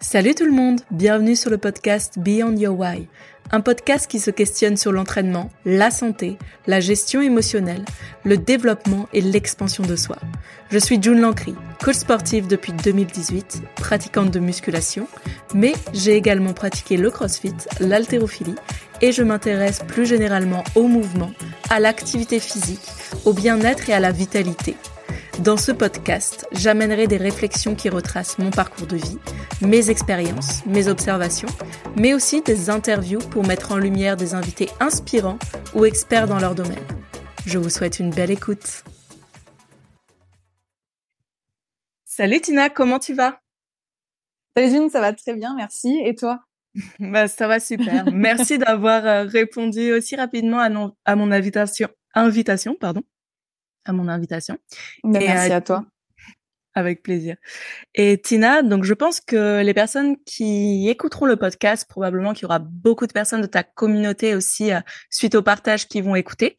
Salut tout le monde, bienvenue sur le podcast Beyond Your Why, un podcast qui se questionne sur l'entraînement, la santé, la gestion émotionnelle, le développement et l'expansion de soi. Je suis June Lancry, coach sportive depuis 2018, pratiquante de musculation, mais j'ai également pratiqué le crossfit, l'haltérophilie et je m'intéresse plus généralement au mouvement, à l'activité physique, au bien-être et à la vitalité. Dans ce podcast, j'amènerai des réflexions qui retracent mon parcours de vie, mes expériences, mes observations, mais aussi des interviews pour mettre en lumière des invités inspirants ou experts dans leur domaine. Je vous souhaite une belle écoute. Salut Tina, comment tu vas? Salut June, ça va très bien, merci. Et toi? Bah, Ça va super. merci d'avoir euh, répondu aussi rapidement à, à mon invitation. invitation pardon à mon invitation. Ben, merci à toi. Avec plaisir. Et Tina, donc je pense que les personnes qui écouteront le podcast, probablement qu'il y aura beaucoup de personnes de ta communauté aussi euh, suite au partage qui vont écouter,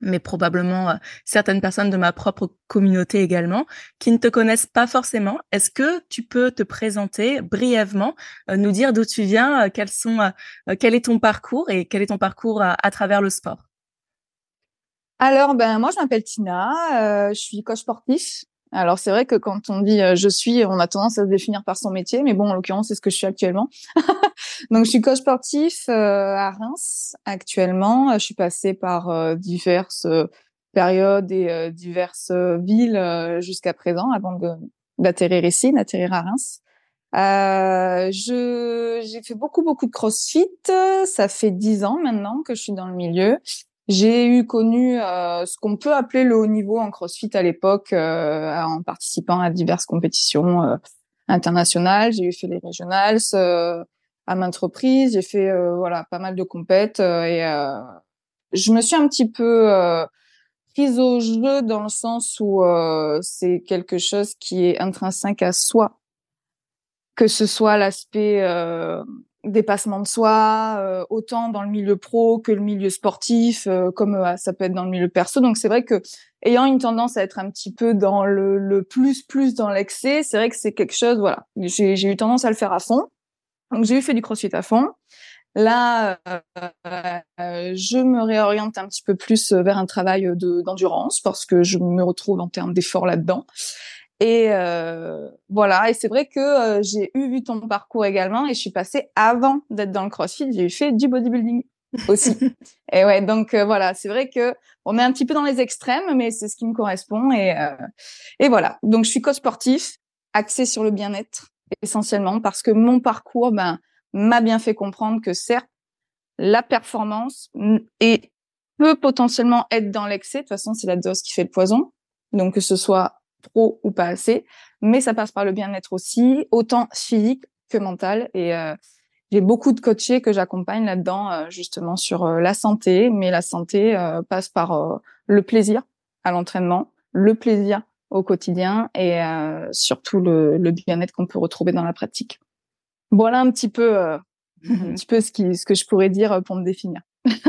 mais probablement euh, certaines personnes de ma propre communauté également qui ne te connaissent pas forcément. Est-ce que tu peux te présenter brièvement, euh, nous dire d'où tu viens, quels sont, quel est ton parcours et quel est ton parcours à travers le sport? Alors, ben moi, je m'appelle Tina, euh, je suis coach sportif. Alors, c'est vrai que quand on dit euh, je suis, on a tendance à se définir par son métier, mais bon, en l'occurrence, c'est ce que je suis actuellement. Donc, je suis coach sportif euh, à Reims actuellement. Je suis passée par diverses périodes et diverses villes jusqu'à présent, avant d'atterrir ici, d'atterrir à Reims. Euh, j'ai fait beaucoup beaucoup de CrossFit. Ça fait dix ans maintenant que je suis dans le milieu. J'ai eu connu euh, ce qu'on peut appeler le haut niveau en CrossFit à l'époque, euh, en participant à diverses compétitions euh, internationales. J'ai eu fait les régionales à maintes reprises. J'ai fait voilà pas mal de compètes et je me suis un petit peu prise au jeu dans le sens où c'est quelque chose qui est intrinsèque à soi, que ce soit l'aspect dépassement de soi, euh, autant dans le milieu pro que le milieu sportif, euh, comme euh, ça peut être dans le milieu perso. Donc c'est vrai que ayant une tendance à être un petit peu dans le, le plus plus dans l'excès, c'est vrai que c'est quelque chose. Voilà, j'ai eu tendance à le faire à fond. Donc j'ai eu fait du crossfit à fond. Là, je me réoriente un petit peu plus vers un travail d'endurance parce que je me retrouve en termes d'effort là-dedans. Et euh, voilà, et c'est vrai que euh, j'ai eu vu ton parcours également et je suis passée avant d'être dans le CrossFit, j'ai fait du bodybuilding aussi. et ouais, donc euh, voilà, c'est vrai que on est un petit peu dans les extrêmes, mais c'est ce qui me correspond et et voilà. Donc je suis coach sportif, axé sur le bien-être essentiellement parce que mon parcours ben m'a bien fait comprendre que certes la performance et peut potentiellement être dans l'excès. De toute façon, c'est la dose qui fait le poison. Donc que ce soit trop ou pas assez, mais ça passe par le bien-être aussi, autant physique que mental. Et euh, j'ai beaucoup de coachés que j'accompagne là-dedans, euh, justement sur euh, la santé, mais la santé passe par le plaisir à l'entraînement, le plaisir au quotidien et surtout le, le bien-être qu'on peut retrouver dans la pratique. Voilà un petit peu, un petit peu ce, qui, ce que je pourrais dire pour me définir.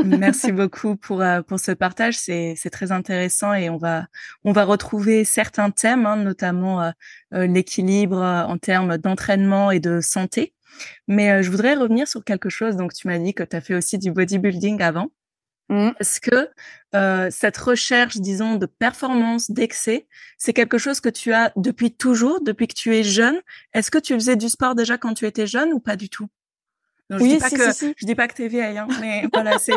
Merci beaucoup pour euh, pour ce partage, c'est c'est très intéressant et on va on va retrouver certains thèmes, hein, notamment euh, euh, l'équilibre en termes d'entraînement et de santé. Mais je voudrais revenir sur quelque chose. Donc tu m'as dit que tu as fait aussi du bodybuilding avant. Mmh. Est-ce que cette recherche, disons, de performance, d'excès, c'est quelque chose que tu as depuis toujours, depuis que tu es jeune? Est-ce que tu faisais du sport déjà quand tu étais jeune ou pas du tout? Oui, je dis pas que je dis pas que t'es vieille, hein, mais voilà, c'est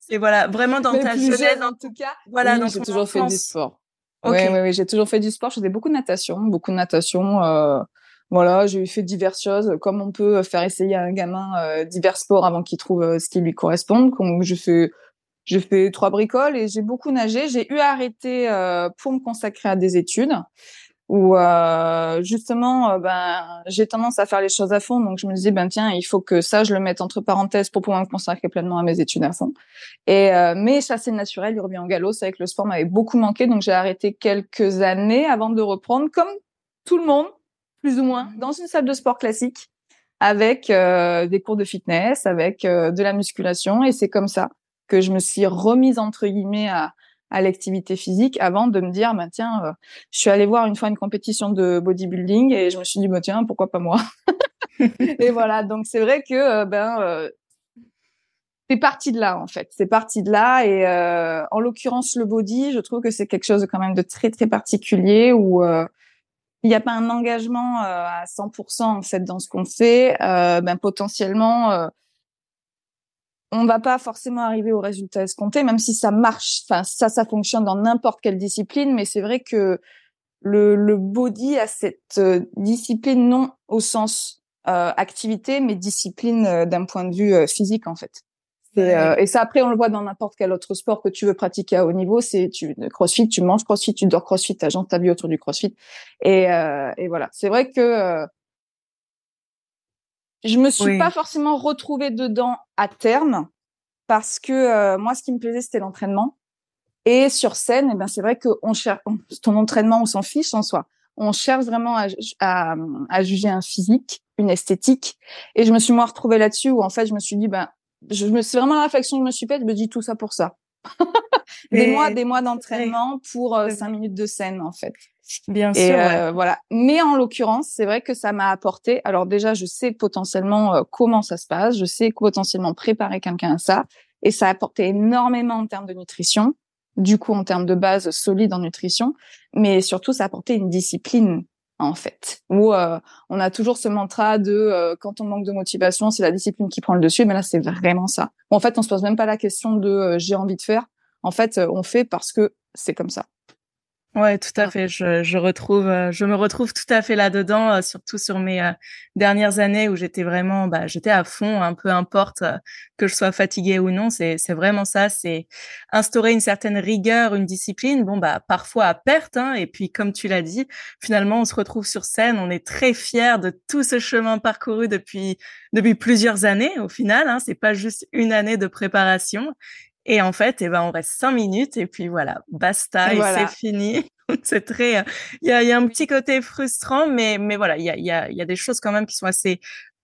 c'est voilà vraiment dans ta jeunesse en tout cas. Voilà, oui, j'ai toujours fait du sport. Oui, oui, oui, j'ai toujours fait du sport. Je faisais beaucoup de natation, beaucoup de natation. Euh, voilà, j'ai fait diverses choses, comme on peut faire essayer à un gamin euh, divers sports avant qu'il trouve euh, ce qui lui correspond. Donc, je fais, j'ai fait trois bricoles et j'ai beaucoup nagé. J'ai eu à arrêter euh, pour me consacrer à des études où euh, justement euh, ben j'ai tendance à faire les choses à fond. Donc je me disais ben tiens il faut que ça je le mette entre parenthèses pour pouvoir me consacrer pleinement à mes études à fond. Et euh, mais chasser naturel. Il revient en galop c'est vrai que le sport m'avait beaucoup manqué. Donc j'ai arrêté quelques années avant de reprendre comme tout le monde plus ou moins dans une salle de sport classique avec euh, des cours de fitness avec euh, de la musculation. Et c'est comme ça que je me suis remise entre guillemets à à l'activité physique avant de me dire, bah, tiens, euh, je suis allée voir une fois une compétition de bodybuilding et je me suis dit, bah, tiens, pourquoi pas moi? Et voilà, donc c'est vrai que ben c'est parti de là en fait. C'est parti de là et euh, en l'occurrence le body, je trouve que c'est quelque chose de quand même de très très particulier où euh, il n'y a pas un engagement euh, à 100% en fait dans ce qu'on fait. ben potentiellement, on va pas forcément arriver au résultat escompté, même si ça marche. Enfin ça, ça fonctionne dans n'importe quelle discipline, mais c'est vrai que le, le body a cette discipline non au sens activité, mais discipline d'un point de vue physique en fait. Euh, et ça, après, on le voit dans n'importe quel autre sport que tu veux pratiquer à haut niveau. C'est tu CrossFit, tu manges CrossFit, tu dors CrossFit, tu agences ta vie autour du CrossFit. Et, euh, et voilà. C'est vrai que euh, je me suis pas forcément retrouvée dedans à terme parce que euh, moi, ce qui me plaisait, c'était l'entraînement. Et sur scène, et eh ben, c'est vrai que on cherche ton entraînement, on s'en fiche en soi. On cherche vraiment à, à, à, juger un physique, une esthétique. Et je me suis moi retrouvée là-dessus où en fait, je me suis dit, ben je me, c'est vraiment la réflexion que je me suis faite. Je me dis tout ça pour ça. des mois, des mois d'entraînement pour euh, cinq minutes de scène, en fait. Bien sûr. Euh, Voilà. Mais en l'occurrence, c'est vrai que ça m'a apporté. Alors déjà, je sais potentiellement euh, comment ça se passe. Je sais potentiellement préparer quelqu'un à ça. Et ça a apporté énormément en termes de nutrition. Du coup, en termes de base solide en nutrition. Mais surtout, ça a apporté une discipline en fait. Où euh, on a toujours ce mantra de euh, quand on manque de motivation, c'est la discipline qui prend le dessus. Mais là, c'est vraiment ça. En fait, on se pose même pas la question de euh, j'ai envie de faire. En fait, on fait parce que c'est comme ça. Ouais, tout à fait. Je, je retrouve, euh, je me retrouve tout à fait là-dedans, euh, surtout sur mes euh, dernières années où j'étais vraiment, bah, j'étais à fond, un peu importe que je sois fatiguée ou non. C'est, c'est vraiment ça. C'est instaurer une certaine rigueur, une discipline. Bon, bah, parfois à perte. Hein, et puis, comme tu l'as dit, finalement, on se retrouve sur scène. On est très fiers de tout ce chemin parcouru depuis depuis plusieurs années. Au final, hein, c'est pas juste une année de préparation. Et en fait, eh ben, on reste cinq minutes et puis voilà, basta et, c'est fini. c'est très, euh, il y a, y a, un petit côté frustrant, mais, mais voilà, il y a, y, a, y a des choses quand même qui sont assez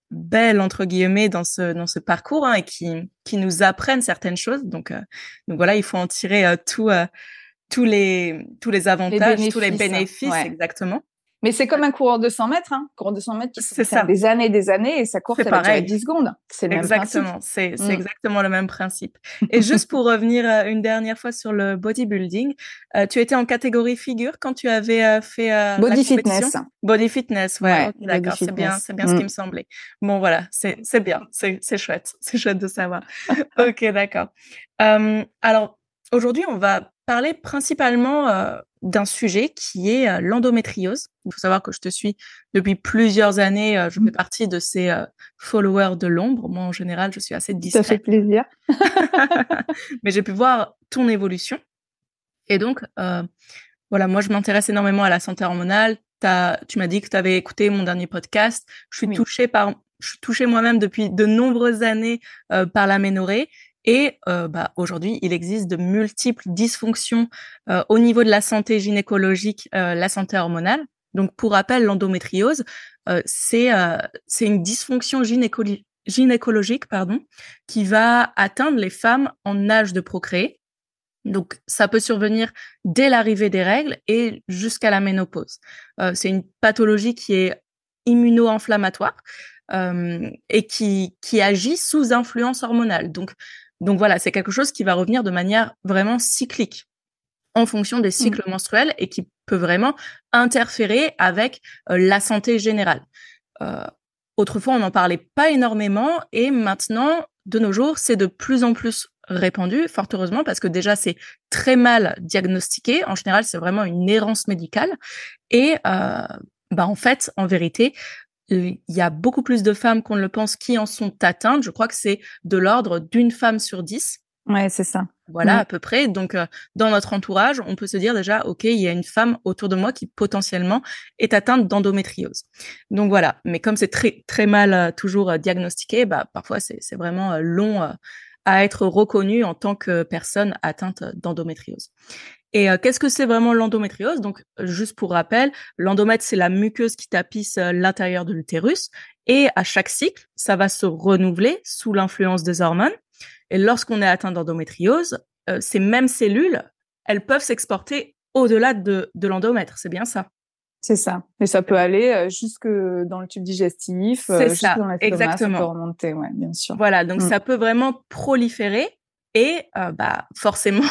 belles entre guillemets dans ce dans ce parcours hein, et qui qui nous apprennent certaines choses. Donc euh, donc voilà, il faut en tirer euh, tout, tous les tous les avantages, tous les bénéfices exactement. Mais c'est comme un coureur de 100 mètres, hein. coureur de 100 mètres, c'est ça. Des années, et des années, et ça court, ça va 10 secondes. C'est exactement. C'est mm. exactement le même principe. Et juste pour revenir euh, une dernière fois sur le bodybuilding, euh, tu étais en catégorie figure quand tu avais euh, fait euh, body fitness. Body fitness, ouais. D'accord, c'est bien, c'est bien ce qui mm. me semblait. Bon, voilà, c'est c'est bien, c'est c'est chouette, c'est chouette de savoir. ok, d'accord. alors aujourd'hui, on va parler principalement euh, d'un sujet qui est euh, l'endométriose. Il faut savoir que je te suis depuis plusieurs années. Euh, je fais partie de ces followers de l'ombre. Moi, en général, je suis assez discrète. Ça fait plaisir. Mais j'ai pu voir ton évolution. Et donc, voilà, moi, je m'intéresse énormément à la santé hormonale. As, tu m'as dit que tu avais écouté mon dernier podcast. Je suis touchée par, je suis touchée moi-même depuis de nombreuses années par la ménorée et euh, bah, aujourd'hui, il existe de multiples dysfonctions euh, au niveau de la santé gynécologique, euh, la santé hormonale. Donc, pour rappel, l'endométriose, c'est c'est une dysfonction gynécologique pardon, qui va atteindre les femmes en âge de procréer. Donc, ça peut survenir dès l'arrivée des règles et jusqu'à la ménopause. c'est une pathologie qui est immuno-inflammatoire et qui, qui agit sous influence hormonale. Donc, donc voilà, c'est quelque chose qui va revenir de manière vraiment cyclique en fonction des cycles mmh. menstruels et qui peut vraiment interférer avec euh, la santé générale. Euh, autrefois, on n'en parlait pas énormément et maintenant, de nos jours, c'est de plus en plus répandu, fort heureusement, parce que déjà, c'est très mal diagnostiqué. En général, c'est vraiment une errance médicale. Et euh, bah, en fait, en vérité, il y a beaucoup plus de femmes qu'on ne le pense qui en sont atteintes. Je crois que c'est de l'ordre d'une femme sur dix. Ouais, c'est ça. Voilà, à peu près. Donc, euh, dans notre entourage, on peut se dire déjà, OK, il y a une femme autour de moi qui potentiellement est atteinte d'endométriose. Donc voilà. Mais comme c'est très, très mal euh, toujours euh, diagnostiqué, bah, parfois c'est vraiment long à être reconnu en tant que personne atteinte d'endométriose. Et euh, qu'est-ce que c'est vraiment l'endométriose? Donc, juste pour rappel, l'endomètre, c'est la muqueuse qui tapisse euh, l'intérieur de l'utérus. Et à chaque cycle, ça va se renouveler sous l'influence des hormones. Et lorsqu'on est atteint d'endométriose, euh, ces mêmes cellules, elles peuvent s'exporter au-delà de, de l'endomètre. C'est bien ça? C'est ça. Et ça peut aller euh, jusque dans le tube digestif, euh, jusque dans exactement. Ça peut remonter, ouais, bien sûr. Voilà, donc mm. ça peut vraiment proliférer et euh, bah forcément,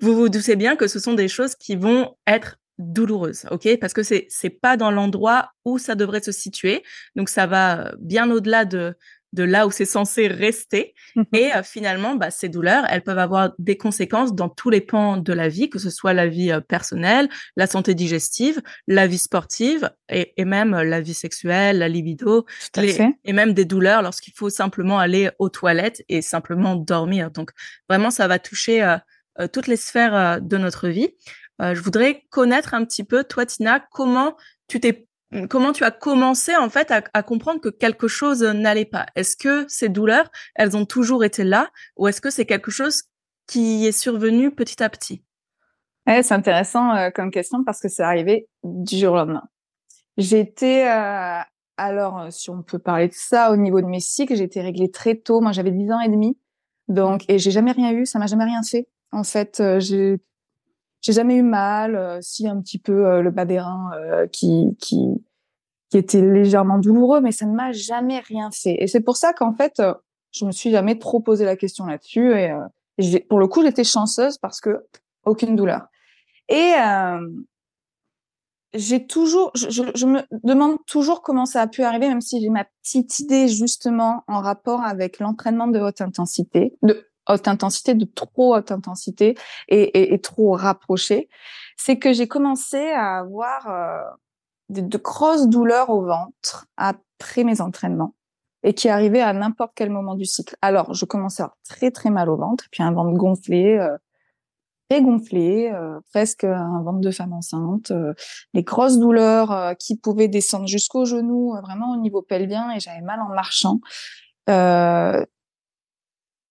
vous vous doutez bien que ce sont des choses qui vont être douloureuses, ok? Parce que c'est c'est pas dans l'endroit où ça devrait se situer, donc ça va bien au-delà de de là où c'est censé rester. Mmh et euh, finalement, bah, ces douleurs, elles peuvent avoir des conséquences dans tous les pans de la vie, que ce soit la vie euh, personnelle, la santé digestive, la vie sportive et, et même euh, la vie sexuelle, la libido, et même des douleurs lorsqu'il faut simplement aller aux toilettes et simplement dormir. Donc vraiment, ça va toucher toutes les sphères de notre vie. je voudrais connaître un petit peu, toi Tina, comment tu t'es comment tu as commencé en fait à, comprendre que quelque chose n'allait pas? Est-ce que ces douleurs, elles ont toujours été là ou est-ce que c'est quelque chose qui est survenu petit à petit? C'est intéressant euh, comme question parce que c'est arrivé du jour au lendemain. J'étais euh, alors euh, si on peut parler de ça au niveau de mes cycles, j'ai été réglée très tôt. Moi j'avais 10 ans et demi. Donc et j'ai jamais rien eu, ça m'a jamais rien fait. En fait, j'ai j'ai jamais eu mal, euh, si un petit peu euh, le bas des reins euh, qui, était légèrement douloureux, mais ça ne m'a jamais rien fait. Et c'est pour ça qu'en fait, je me suis jamais trop posé la question là-dessus. Et, pour le coup, j'étais chanceuse parce que aucune douleur. Et j'ai toujours, je, me demande toujours comment ça a pu arriver, même si j'ai ma petite idée justement en rapport avec l'entraînement de haute intensité, haute intensité, de trop haute intensité et, et, trop rapproché, c'est que j'ai commencé à avoir euh, de, grosses douleurs au ventre après mes entraînements et qui arrivaient à n'importe quel moment du cycle. Alors, je commençais à avoir très très mal au ventre, puis un ventre gonflé, euh, très gonflé, euh, presque un ventre de femme enceinte, euh, des grosses douleurs euh, qui pouvaient descendre jusqu'au genou, vraiment au niveau pelvien, et j'avais mal en marchant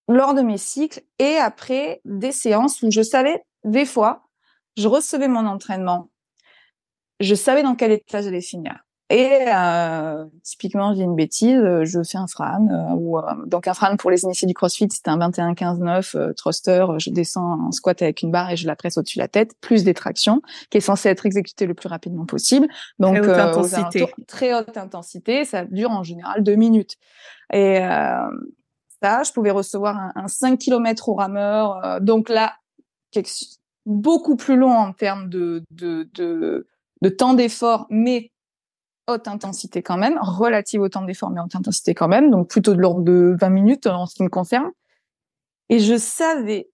lors de mes cycles et après des séances où je savais des fois, je recevais mon entraînement, je savais dans quel état j'allais finir. Et euh, typiquement, j'ai une bêtise, je fais un fran euh, ou euh, donc un fran pour les initiés du CrossFit, c'était un 21 15 9 thruster, je descends en squat avec une barre et je la presse au-dessus de la tête, plus des tractions qui est censé être exécuté le plus rapidement possible. Donc très haute intensité. Très haute intensité, ça dure en général deux minutes. Et je pouvais recevoir un, 5 km au rameur. Euh, donc là, beaucoup plus long en termes de, de, de, de temps d'effort, mais haute intensité quand même, relative au temps d'effort, mais haute intensité quand même, donc plutôt de l'ordre de 20 minutes en ce qui me concerne. Et je savais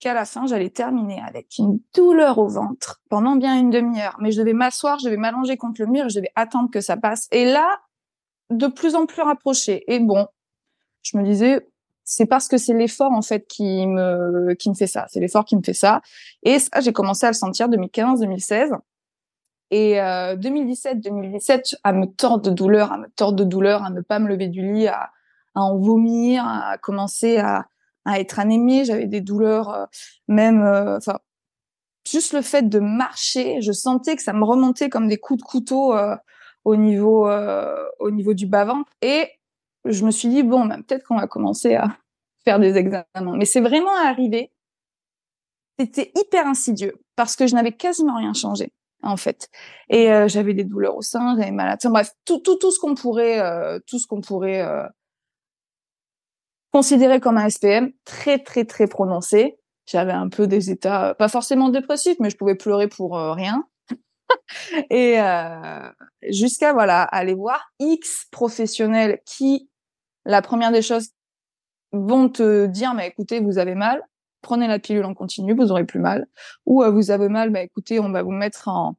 qu'à la fin, j'allais terminer avec une douleur au ventre pendant bien une demi-heure. Mais je devais m'asseoir, je devais m'allonger contre le mur, je devais attendre que ça passe. Et là, de plus en plus rapproché. Et bon, je me disais c'est parce que c'est l'effort en fait qui me qui me fait ça, c'est l'effort qui me fait ça. Et ça, j'ai commencé à le sentir 2015, 2016. Et 2017, 2017, à me tordre de douleur, à me tordre de douleur, à ne pas me lever du lit, à, à en vomir, à commencer à, à être anémie. J'avais des douleurs, euh, même, euh, enfin, juste le fait de marcher, je sentais que ça me remontait comme des coups de couteau euh, au niveau, au niveau du bas ventre. Et je me suis dit, bon, ben, peut-être qu'on va commencer à faire des examens. Mais c'est vraiment arrivé. C'était hyper insidieux parce que je n'avais quasiment rien changé en fait. Et euh, j'avais des douleurs au sein, j'avais mal bref, tout tout tout ce qu'on pourrait euh, tout ce qu'on pourrait euh, considérer comme un SPM très très très prononcé. J'avais un peu des états pas forcément dépressifs, mais je pouvais pleurer pour rien. et jusqu'à voilà aller voir X professionnels qui la première des choses vont te dire, mais écoutez, vous avez mal, prenez la pilule en continu, vous aurez plus mal. Ou euh, vous avez mal, bah écoutez, on va vous mettre en,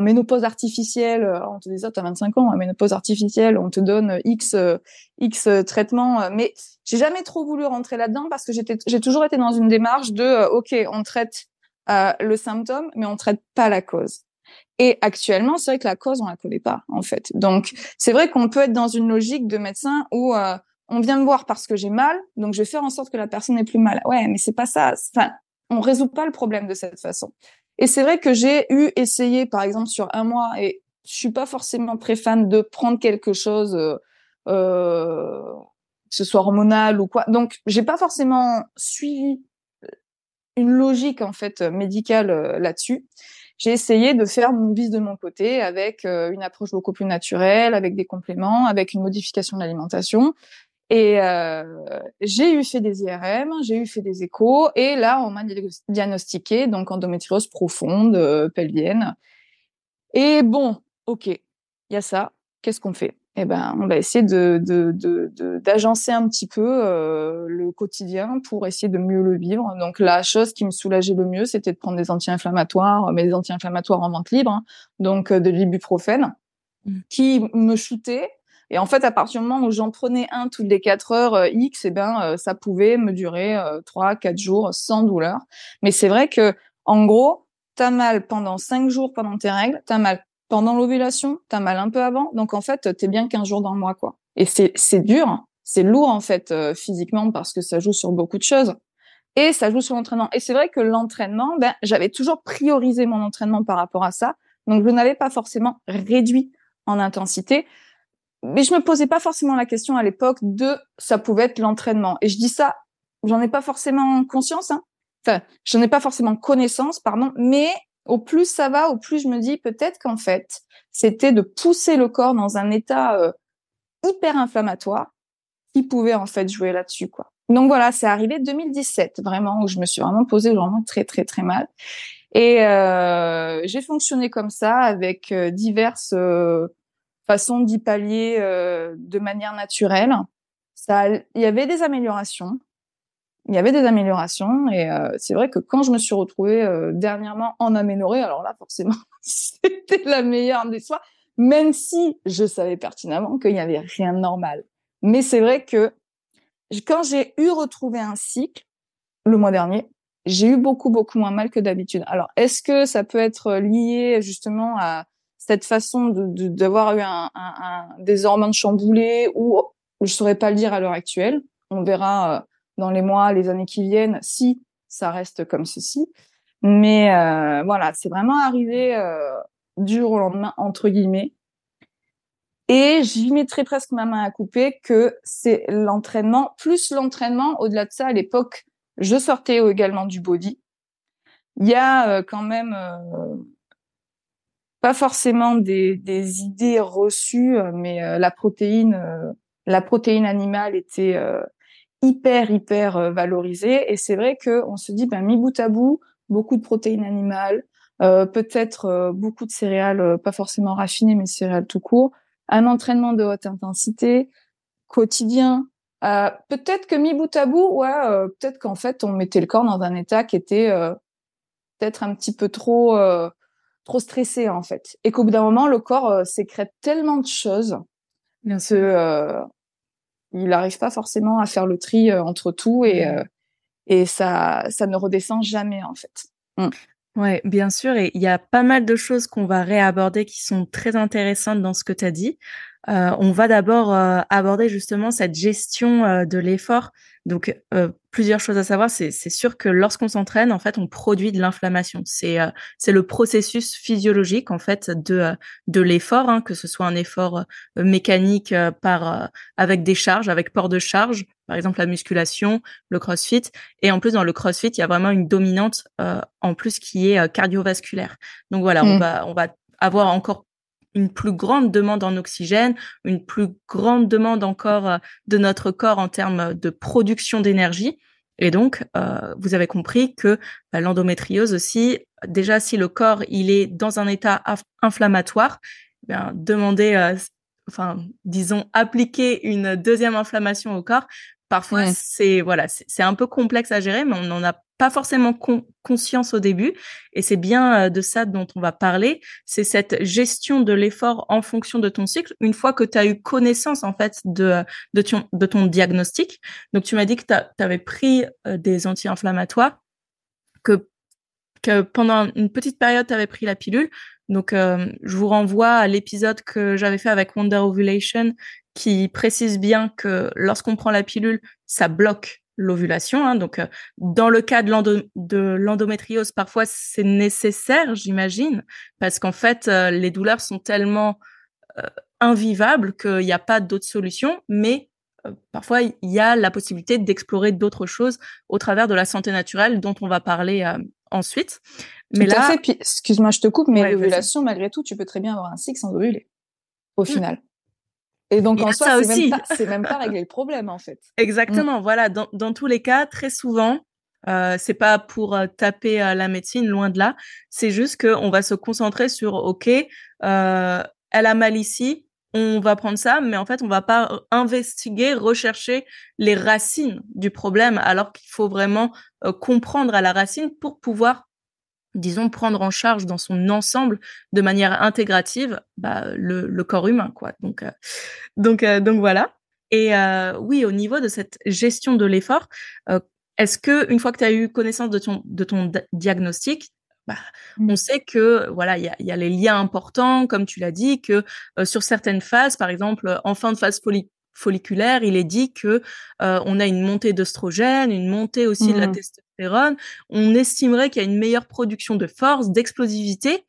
ménopause artificielle. Alors, on te dit ça, t'as 25 ans, en ménopause artificielle, on te donne X euh, X euh, traitements. Mais j'ai jamais trop voulu rentrer là-dedans parce que j'étais, j'ai toujours été dans une démarche de, ok, on traite le symptôme, mais on traite pas la cause. Et actuellement, c'est vrai que la cause, on la connaît pas, en fait. Donc, c'est vrai qu'on peut être dans une logique de médecin où euh, on vient me voir parce que j'ai mal, donc je vais faire en sorte que la personne n'ait plus mal. Ouais, mais c'est pas ça. Enfin, on résout pas le problème de cette façon. Et c'est vrai que j'ai eu essayé, par exemple, sur un mois, et je suis pas forcément très fan de prendre quelque chose, euh, euh, que ce soit hormonal ou quoi. Donc, j'ai pas forcément suivi une logique en fait médicale là-dessus. J'ai essayé de faire mon bis de mon côté avec euh, une approche beaucoup plus naturelle, avec des compléments, avec une modification de l'alimentation. Et euh, j'ai eu fait des IRM, j'ai eu fait des échos, et là, on m'a diagnostiqué donc endométriose profonde, euh, pelvienne. Et bon, ok, il y a ça. Qu'est-ce qu'on fait? Eh ben, on va essayer de, d'agencer un petit peu euh, le quotidien pour essayer de mieux le vivre. Donc la chose qui me soulageait le mieux, c'était de prendre des anti-inflammatoires, mais des anti-inflammatoires en vente libre, hein. donc euh, de l'ibuprofène, mmh. qui me shootait. Et en fait, à partir du moment où j'en prenais un toutes les quatre heures euh, X, eh ben, ça pouvait me durer trois, quatre jours sans douleur. Mais c'est vrai que, en gros, t'as mal pendant cinq jours pendant tes règles, t'as mal pendant l'ovulation, t'as mal un peu avant, donc en fait, t'es bien 15 jours dans le mois, quoi. Et c'est c'est dur, hein. c'est lourd en fait euh, physiquement parce que ça joue sur beaucoup de choses et ça joue sur l'entraînement. Et c'est vrai que l'entraînement, ben j'avais toujours priorisé mon entraînement par rapport à ça, donc je n'avais pas forcément réduit en intensité, mais je me posais pas forcément la question à l'époque de ça pouvait être l'entraînement. Et je dis ça, j'en ai pas forcément conscience, hein. enfin j'en ai pas forcément connaissance, pardon, mais au plus ça va, au plus je me dis peut-être qu'en fait, c'était de pousser le corps dans un état euh, hyper inflammatoire qui pouvait en fait jouer là-dessus quoi. Donc voilà, c'est arrivé 2017 vraiment où je me suis vraiment posée vraiment très très très mal. Et euh, j'ai fonctionné comme ça avec euh, diverses façons d'y pallier de manière naturelle. Ça, il y avait des améliorations, il y avait des améliorations et euh, c'est vrai que quand je me suis retrouvée euh, dernièrement en aménorrhée, alors là forcément c'était la meilleure des soirs, même si je savais pertinemment qu'il n'y avait rien de normal. Mais c'est vrai que quand j'ai eu retrouvé un cycle le mois dernier, j'ai eu beaucoup beaucoup moins mal que d'habitude. Alors est-ce que ça peut être lié justement à cette façon de d'avoir eu un, un, un, des hormones chamboulées ou je saurais pas le dire à l'heure actuelle. On verra. Euh, dans les mois, les années qui viennent, si ça reste comme ceci. Mais euh, voilà, c'est vraiment arrivé euh, du jour au lendemain, entre guillemets. Et j'y mettrais presque ma main à couper que c'est l'entraînement, plus l'entraînement, au-delà de ça, à l'époque, je sortais également du body. Il y a euh, quand même euh, pas forcément des, des, idées reçues, mais la protéine, la protéine animale était hyper hyper euh, valorisé. Et c'est vrai que on se dit ben mi bout à bout beaucoup de protéines animales euh, peut-être euh, beaucoup de céréales pas forcément raffinées mais céréales tout court un entraînement de haute intensité quotidien peut-être que mi bout à bout ouais peut-être qu'en fait on mettait le corps dans un état qui était peut-être un petit peu trop trop stressé en fait. Et qu'au bout d'un moment le corps sécrète tellement de choses Bien sûr il n'arrive pas forcément à faire le tri euh, entre tout et euh, et ça ça ne redescend jamais en fait. Ouais, bien sûr, et il y a pas mal de choses qu'on va réaborder qui sont très intéressantes dans ce que tu as dit. Euh, on va d'abord euh, aborder justement cette gestion euh, de l'effort. Donc, plusieurs choses à savoir. C'est sûr que lorsqu'on s'entraîne, en fait, on produit de l'inflammation. C'est c'est le processus physiologique en fait de de l'effort, hein, que ce soit un effort mécanique par avec des charges, avec port de charge, par exemple la musculation, le CrossFit. Et en plus, dans le CrossFit, il y a vraiment une dominante en plus qui est cardiovasculaire. Donc voilà, on mmh. va on va avoir encore une plus grande demande en oxygène, une plus grande demande encore euh, de notre corps en termes de production d'énergie. Et donc, euh, vous avez compris que bah, l'endométriose aussi, déjà si le corps il est dans un état inflammatoire, eh demander, euh, enfin, disons, appliquer une deuxième inflammation au corps, parfois c'est voilà, c'est un peu complexe à gérer, mais on n'en a pas forcément conscience au début. Et c'est bien euh, de ça dont on va parler. C'est cette gestion de l'effort en fonction de ton cycle. Une fois que tu as eu connaissance, en fait, de, de, ton, de ton diagnostic. Donc, tu m'as dit que tu avais pris euh, des anti-inflammatoires, que, que pendant une petite période, tu avais pris la pilule. Donc, euh, je vous renvoie à l'épisode que j'avais fait avec Wonder Ovulation qui précise bien que lorsqu'on prend la pilule, ça bloque l'ovulation. Hein. Donc, euh, dans le cas de l'endométriose, parfois c'est nécessaire, j'imagine, parce qu'en fait, euh, les douleurs sont tellement euh, invivables qu'il n'y a pas d'autre solution. Mais parfois, il y a la possibilité d'explorer d'autres choses au travers de la santé naturelle dont on va parler ensuite. Mais là, excuse-moi, je te coupe, mais l'ovulation, malgré tout, tu peux très bien avoir un cycle sans ovuler, au mmh. final. Et donc, en soi, c'est même, pas, même pas régler le problème, en fait. Exactement. Voilà. Dans, dans tous les cas, très souvent, euh, c'est pas pour euh, taper à la médecine, loin de là. C'est juste qu'on va se concentrer sur, OK, euh, elle a mal ici, on va prendre ça, mais en fait, on va pas investiguer, rechercher les racines du problème, alors qu'il faut vraiment euh, comprendre à la racine pour pouvoir, disons, prendre en charge dans son ensemble, de manière intégrative, bah, le, le, corps humain, quoi. Donc, euh, donc, euh, donc voilà. Et oui, au niveau de cette gestion de l'effort, est-ce que une fois que tu as eu connaissance de ton, de ton diagnostic, bah, mmh. on sait que voilà, il y a, y a, les liens importants, comme tu l'as dit, que euh, sur certaines phases, par exemple en fin de phase folliculaire, il est dit que euh, on a une montée d'œstrogène, une montée aussi de la mmh. Testostérone. On estimerait qu'il y a une meilleure production de force, d'explosivité,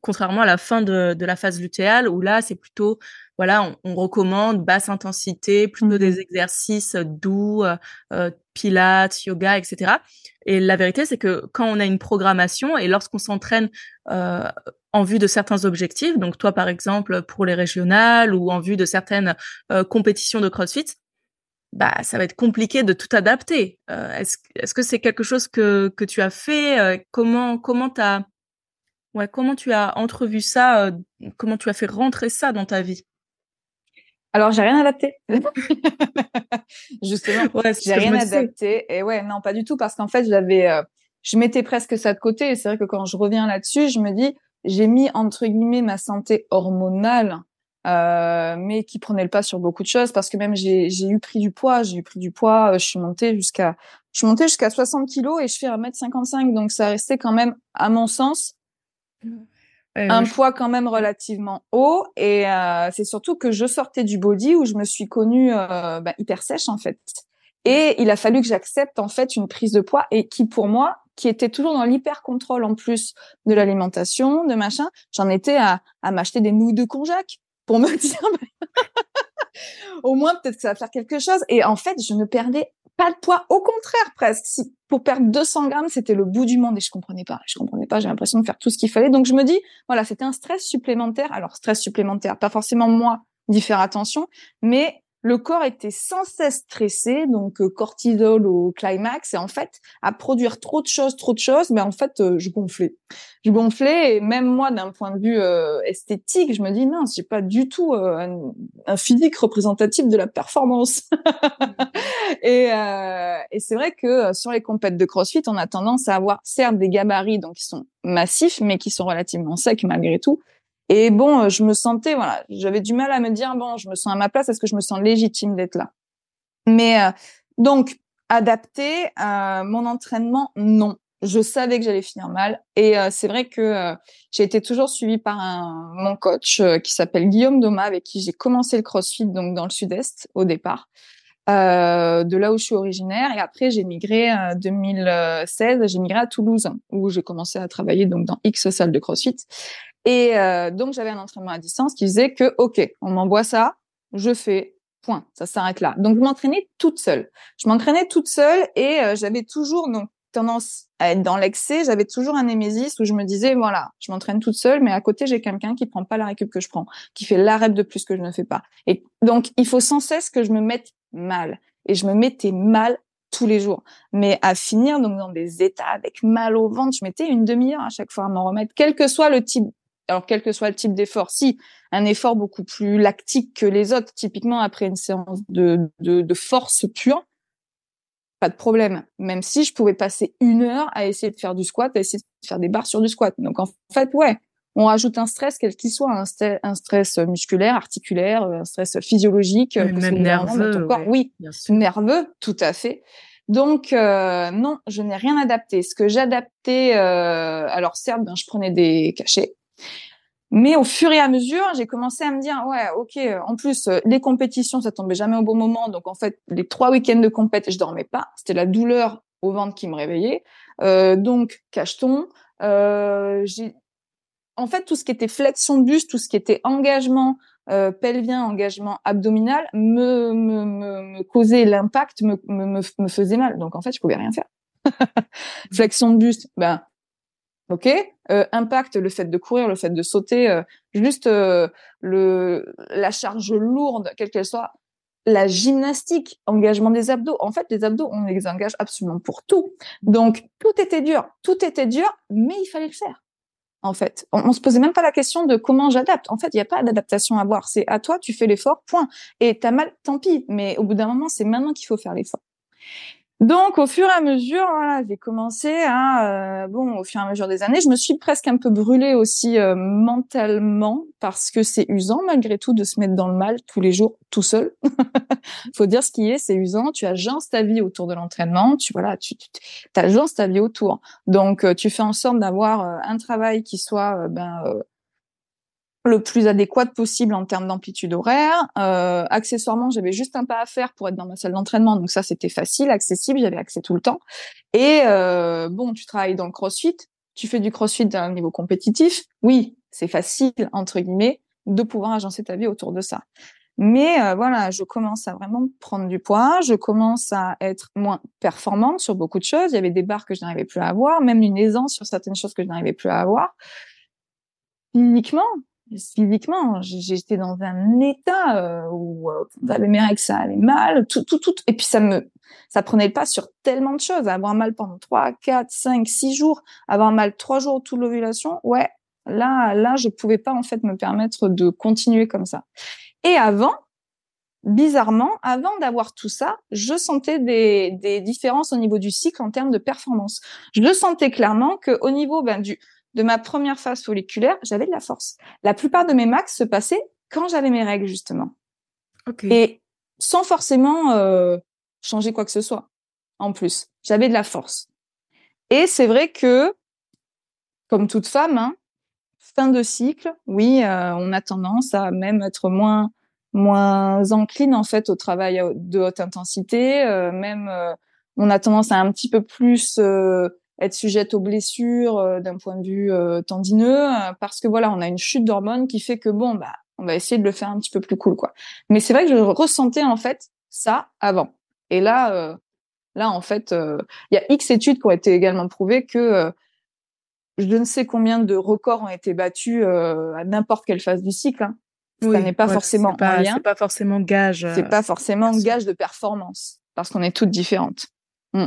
contrairement à la fin de, de la phase lutéale où là c'est plutôt voilà, on, recommande basse intensité, plutôt des mmh. exercices doux, euh, euh, pilates, yoga, etc. Et la vérité, c'est que quand on a une programmation et lorsqu'on s'entraîne euh, en vue de certains objectifs, donc toi par exemple pour les régionales ou en vue de certaines compétitions de CrossFit, bah ça va être compliqué de tout adapter. est-ce, est-ce que c'est quelque chose que, que tu as fait Comment comment t'as ouais comment tu as entrevu ça Comment tu as fait rentrer ça dans ta vie? Alors, j'ai rien adapté. Justement, ouais, j'ai rien adapté. Et ouais, non, pas du tout, parce qu'en fait, j'avais, euh, je mettais presque ça de côté. Et c'est vrai que quand je reviens là-dessus, je me dis, j'ai mis entre guillemets ma santé hormonale, euh, mais qui prenait le pas sur beaucoup de choses, parce que même j'ai, j'ai eu pris du poids, j'ai eu pris du poids. Euh, je suis montée jusqu'à, je suis montée jusqu'à 60 kilos et je fais 1m55, donc ça restait quand même, à mon sens, un poids quand même relativement haut et euh, c'est surtout que je sortais du body où je me suis connue euh, bah, hyper sèche en fait et il a fallu que j'accepte en fait une prise de poids et qui pour moi qui était toujours dans l'hyper contrôle en plus de l'alimentation de machin j'en étais à, à m'acheter des nouilles de konjac pour me dire au moins peut-être que ça va faire quelque chose et en fait je ne perdais pas de poids. Au contraire, presque. Si pour perdre 200 grammes, c'était le bout du monde et je comprenais pas. Je comprenais pas. J'ai l'impression de faire tout ce qu'il fallait. Donc je me dis, voilà, c'était un stress supplémentaire. Alors stress supplémentaire, pas forcément moi d'y faire attention, mais le corps était sans cesse stressé, donc euh, cortisol au climax, et en fait, à produire trop de choses, trop de choses, mais en fait, euh, je gonflais. Je gonflais, et même moi, d'un point de vue euh, esthétique, je me dis non, c'est pas du tout un, physique représentatif de la performance. et, et c'est vrai que sur les compètes de CrossFit, on a tendance à avoir certes des gabarits donc qui sont massifs, mais qui sont relativement secs malgré tout, et bon, euh, je me sentais, voilà, j'avais du mal à me dire, bon, je me sens à ma place, est-ce que je me sens légitime d'être là? Mais euh, donc, adapter euh, mon entraînement, non. Je savais que j'allais finir mal. Et c'est vrai que j'ai été toujours suivie par un, mon coach qui s'appelle Guillaume Doma, avec qui j'ai commencé le CrossFit donc dans le Sud-Est au départ. De là où je suis originaire et après j'ai migré en 2016 j'ai migré à Toulouse où j'ai commencé à travailler donc dans X salles de CrossFit et euh, donc j'avais un entraînement à distance qui disait que ok, on m'envoie ça, je fais, point, ça s'arrête là. Donc je m'entraînais toute seule. Je m'entraînais toute seule et euh, j'avais toujours donc tendance à être dans l'excès. J'avais toujours un némésis où je me disais voilà, je m'entraîne toute seule, mais à côté j'ai quelqu'un qui prend pas la récup que je prends, qui fait la rep de plus que je ne fais pas. Et donc il faut sans cesse que je me mette mal. Et je me mettais mal tous les jours. Mais à finir donc dans des états avec mal au ventre, je mettais une demi-heure à chaque fois à m'en remettre, quel que soit le type alors quel que soit le type d'effort, si un effort beaucoup plus lactique que les autres, typiquement après une séance de, de, force pure, pas de problème. Même si je pouvais passer une heure à essayer de faire du squat, à essayer de faire des barres sur du squat. Donc en fait, ouais, on rajoute un stress, quel qu'il soit, un, stress musculaire, articulaire, un stress physiologique, même nerveux. Oui, nerveux, tout à fait. Donc euh, non, je n'ai rien adapté. Ce que j'adaptais, euh, alors certes, ben, je prenais des cachets, mais au fur et à mesure, j'ai commencé à me dire, ouais, ok, en plus, euh, les compétitions, ça tombait jamais au bon moment. Donc, en fait, les trois week-ends de compète, je dormais pas. C'était la douleur au ventre qui me réveillait. Euh, donc, cacheton. Euh, j'ai... En fait, tout ce qui était flexion de buste, tout ce qui était engagement euh, pelvien, engagement abdominal, me, causait l'impact, me, faisait mal. Donc, en fait, je pouvais rien faire. flexion de buste, ben, Ok, euh, impact le fait de courir, le fait de sauter, euh, juste la charge lourde, quelle qu'elle soit, la gymnastique, engagement des abdos. En fait, les abdos, on les engage absolument pour tout. Donc tout était dur, tout était dur, mais il fallait le faire. En fait, on, on se posait même pas la question de comment j'adapte. En fait, il n'y a pas d'adaptation à voir. C'est à toi, tu fais l'effort, point. Et t'as mal, tant pis. Mais au bout d'un moment, c'est maintenant qu'il faut faire l'effort. Donc, au fur et à mesure, voilà, j'ai commencé à, euh, bon, au fur et à mesure des années, je me suis presque un peu brûlée aussi euh, mentalement parce que c'est usant malgré tout de se mettre dans le mal tous les jours tout seul. Faut dire ce qui est, c'est usant. Tu agences ta vie autour de l'entraînement. Tu voilà, tu, tu agences ta vie autour. Donc, euh, tu fais en sorte d'avoir un travail qui soit ben le plus adéquat possible en termes d'amplitude horaire. Euh, accessoirement, j'avais juste un pas à faire pour être dans ma salle d'entraînement, donc ça c'était facile, accessible, j'avais accès tout le temps. Et euh, bon, tu travailles dans le CrossFit, tu fais du CrossFit à un niveau compétitif. Oui, c'est facile entre guillemets de pouvoir agencer ta vie autour de ça. Mais euh, voilà, je commence à vraiment prendre du poids, je commence à être moins performante sur beaucoup de choses. Il y avait des barres que je n'arrivais plus à avoir, même une aisance sur certaines choses que je n'arrivais plus à avoir. Physiquement, physiquement, j'étais dans un état euh, où euh, j'avais mes règles, ça allait mal, tout, tout, tout. Et puis ça me, ça prenait le pas sur tellement de choses. Avoir mal pendant 3, 4, 5, 6 jours, avoir mal trois jours toute l'ovulation, ouais, là, là, je pouvais pas en fait me permettre de continuer comme ça. Et avant, bizarrement, avant d'avoir tout ça, je sentais des, des différences au niveau du cycle en termes de performance. Je sentais clairement que au niveau ben, du de ma première phase folliculaire, j'avais de la force. La plupart de mes max se passaient quand j'avais mes règles, justement. Et sans forcément euh, changer quoi que ce soit. En plus, j'avais de la force. Et c'est vrai que, comme toute femme, hein, fin de cycle, oui, euh, on a tendance à même être moins moins encline en fait au travail de haute intensité. Euh, même, on a tendance à un petit peu plus être sujette aux blessures euh, d'un point de vue euh, tendineux euh, parce que voilà, on a une chute d'hormones qui fait que bon bah on va essayer de le faire un petit peu plus cool quoi. Mais c'est vrai que je ressentais en fait ça avant. Et là là en fait, il y a X études qui ont été également prouvées que je ne sais combien de records ont été battus à n'importe quelle phase du cycle. Hein. ça n'est pas forcément pas, C'est pas forcément gage. C'est pas forcément gage de performance parce qu'on est toutes différentes. Mmh.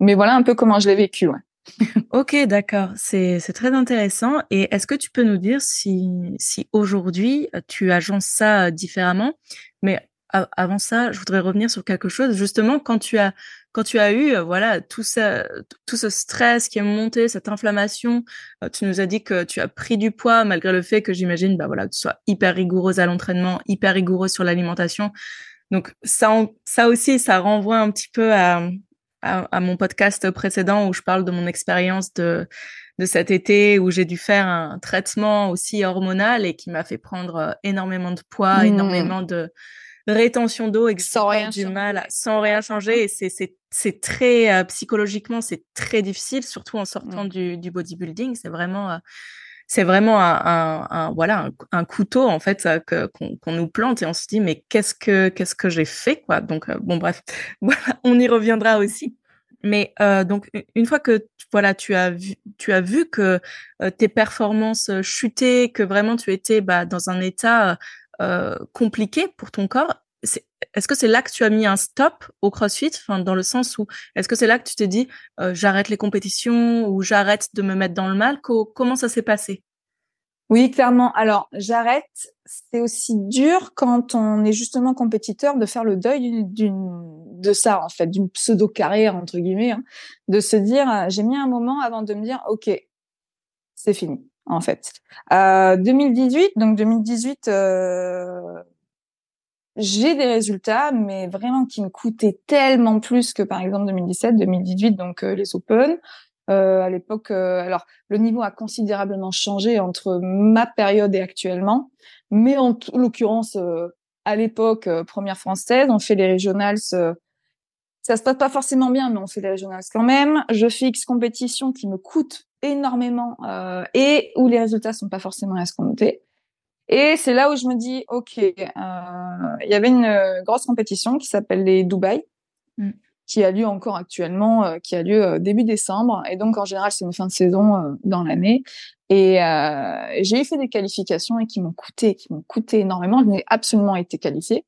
Mais voilà un peu comment je l'ai vécu. Ouais. ok, d'accord. C'est, très intéressant. Et est-ce que tu peux nous dire si, si aujourd'hui tu agences ça différemment? Mais avant ça, je voudrais revenir sur quelque chose. Justement, quand tu as quand tu as eu voilà tout ça, tout ce stress qui est monté, cette inflammation, euh, tu nous as dit que tu as pris du poids malgré le fait que j'imagine bah voilà tu sois hyper rigoureuse à l'entraînement, hyper rigoureuse sur l'alimentation. Donc ça, ça aussi, ça renvoie un petit peu à, à, mon podcast précédent où je parle de mon expérience de, de cet été où j'ai dû faire un traitement aussi hormonal et qui m'a fait prendre euh, énormément de poids, mmh. énormément de rétention d'eau et sans rien du mal sans rien changer et c'est c'est c'est très euh, psychologiquement c'est très difficile surtout en sortant mmh. du, du bodybuilding c'est vraiment euh, c'est vraiment un, voilà un, couteau en fait qu'on nous plante et on se dit mais qu'est-ce que qu'est-ce que j'ai fait quoi? Donc euh, bon bref voilà on y reviendra aussi. Mais euh, donc une fois que voilà tu as vu tu as vu que euh, tes performances chutaient que vraiment tu étais bah, dans un état compliqué pour ton corps est-ce que c'est là que tu as mis un stop au CrossFit, enfin dans le sens où est-ce que c'est là que tu t'es dit euh, j'arrête les compétitions ou j'arrête de me mettre dans le mal? Comment ça s'est passé? Oui, clairement. Alors j'arrête. C'est aussi dur quand on est justement compétiteur de faire le deuil d'une de ça en fait, d'une pseudo carrière entre guillemets, hein, de se dire euh, j'ai mis un moment avant de me dire ok c'est fini en fait. Euh, 2018 donc 2018 euh, j'ai des résultats, mais vraiment qui me coûtaient tellement plus que par exemple 2017, 2018, donc euh, les Open. Euh, à l'époque, euh, alors le niveau a considérablement changé entre ma période et actuellement, mais en l'occurrence, euh, à l'époque, première française, on fait les régionals. ça se passe pas forcément bien, mais on fait les régionals quand même. Je fais X compétitions qui me coûtent énormément et où les résultats sont pas forcément escomptés. Et c'est là où je me dis, ok, euh, il y avait une euh, grosse compétition qui s'appelle les Dubaï, mm. qui a lieu encore actuellement, euh, qui a lieu euh, début décembre. Et donc, en général, c'est une fin de saison dans l'année. Et j'ai fait des qualifications et qui m'ont coûté, qui m'ont coûté énormément. Je n'ai absolument été qualifiée.